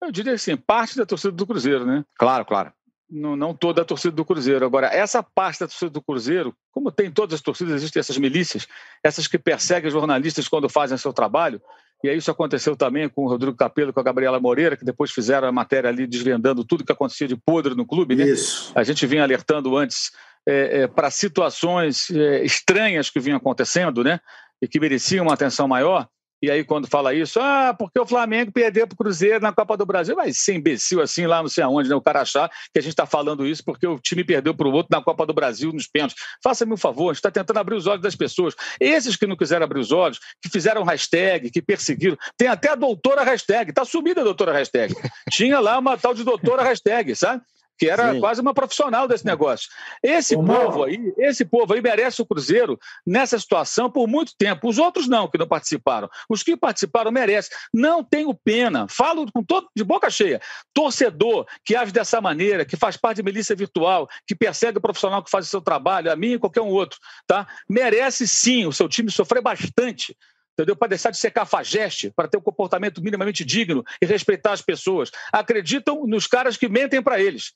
Eu diria assim, parte da torcida do Cruzeiro, né? Claro, claro não, não toda a torcida do Cruzeiro. Agora, essa parte da torcida do Cruzeiro, como tem todas as torcidas, existem essas milícias, essas que perseguem jornalistas quando fazem seu trabalho, e aí isso aconteceu também com o Rodrigo Capello e com a Gabriela Moreira, que depois fizeram a matéria ali desvendando tudo que acontecia de podre no clube. Né? Isso. A gente vinha alertando antes é, é, para situações é, estranhas que vinham acontecendo, né? E que mereciam uma atenção maior. E aí, quando fala isso, ah, porque o Flamengo perdeu para o Cruzeiro na Copa do Brasil, vai ser imbecil assim lá não sei aonde, né? O cara achar que a gente está falando isso porque o time perdeu para o outro na Copa do Brasil nos pênaltis. Faça-me um favor, a gente está tentando abrir os olhos das pessoas. Esses que não quiseram abrir os olhos, que fizeram hashtag, que perseguiram, tem até a doutora hashtag, está sumida a doutora hashtag. Tinha lá uma tal de doutora hashtag, sabe? Que era Sim. quase uma profissional desse negócio. Esse Ô, povo aí, esse povo aí merece o Cruzeiro nessa situação por muito tempo. Os outros não, que não participaram. Os que participaram merecem. Não tenho pena. Falo com todo, de boca cheia. Torcedor que age dessa maneira, que faz parte de milícia virtual, que persegue o profissional que faz o seu trabalho, a mim e qualquer um outro, tá? Merece sim o seu time sofrer bastante entendeu? Para deixar de ser cafajeste, para ter um comportamento minimamente digno e respeitar as pessoas. Acreditam nos caras que mentem para eles.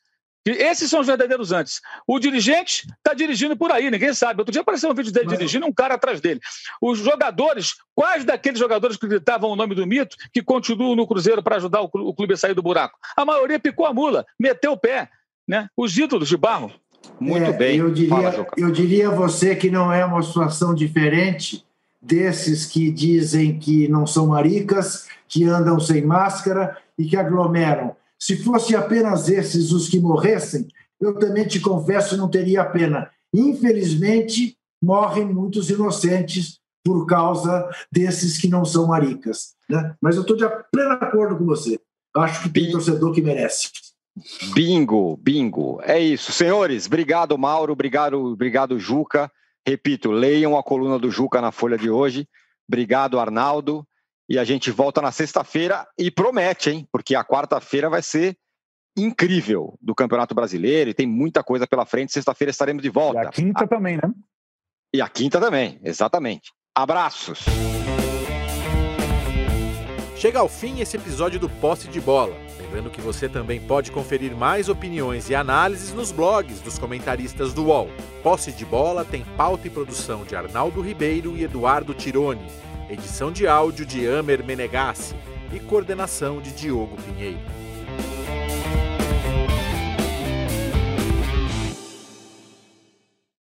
Esses são os verdadeiros antes. O dirigente está dirigindo por aí, ninguém sabe. Outro dia apareceu um vídeo dele Mas... dirigindo um cara atrás dele. Os jogadores, quais daqueles jogadores que gritavam o nome do mito, que continuam no Cruzeiro para ajudar o clube a sair do buraco? A maioria picou a mula, meteu o pé. Né? Os ídolos de barro. Muito é, bem. Eu diria, Fala, eu diria a você que não é uma situação diferente desses que dizem que não são maricas, que andam sem máscara e que aglomeram se fosse apenas esses os que morressem, eu também te confesso não teria pena. Infelizmente, morrem muitos inocentes por causa desses que não são maricas. Né? Mas eu estou de pleno acordo com você. Acho que tem torcedor que merece. Bingo, bingo. É isso. Senhores, obrigado, Mauro. Obrigado, obrigado, Juca. Repito, leiam a coluna do Juca na Folha de hoje. Obrigado, Arnaldo. E a gente volta na sexta-feira e promete, hein? Porque a quarta-feira vai ser incrível do Campeonato Brasileiro e tem muita coisa pela frente. Sexta-feira estaremos de volta. E a quinta a... também, né? E a quinta também, exatamente. Abraços. Chega ao fim esse episódio do Posse de Bola. Lembrando que você também pode conferir mais opiniões e análises nos blogs dos comentaristas do UOL. Posse de Bola tem pauta e produção de Arnaldo Ribeiro e Eduardo Tironi edição de áudio de Amer Menegassi e coordenação de Diogo Pinheiro.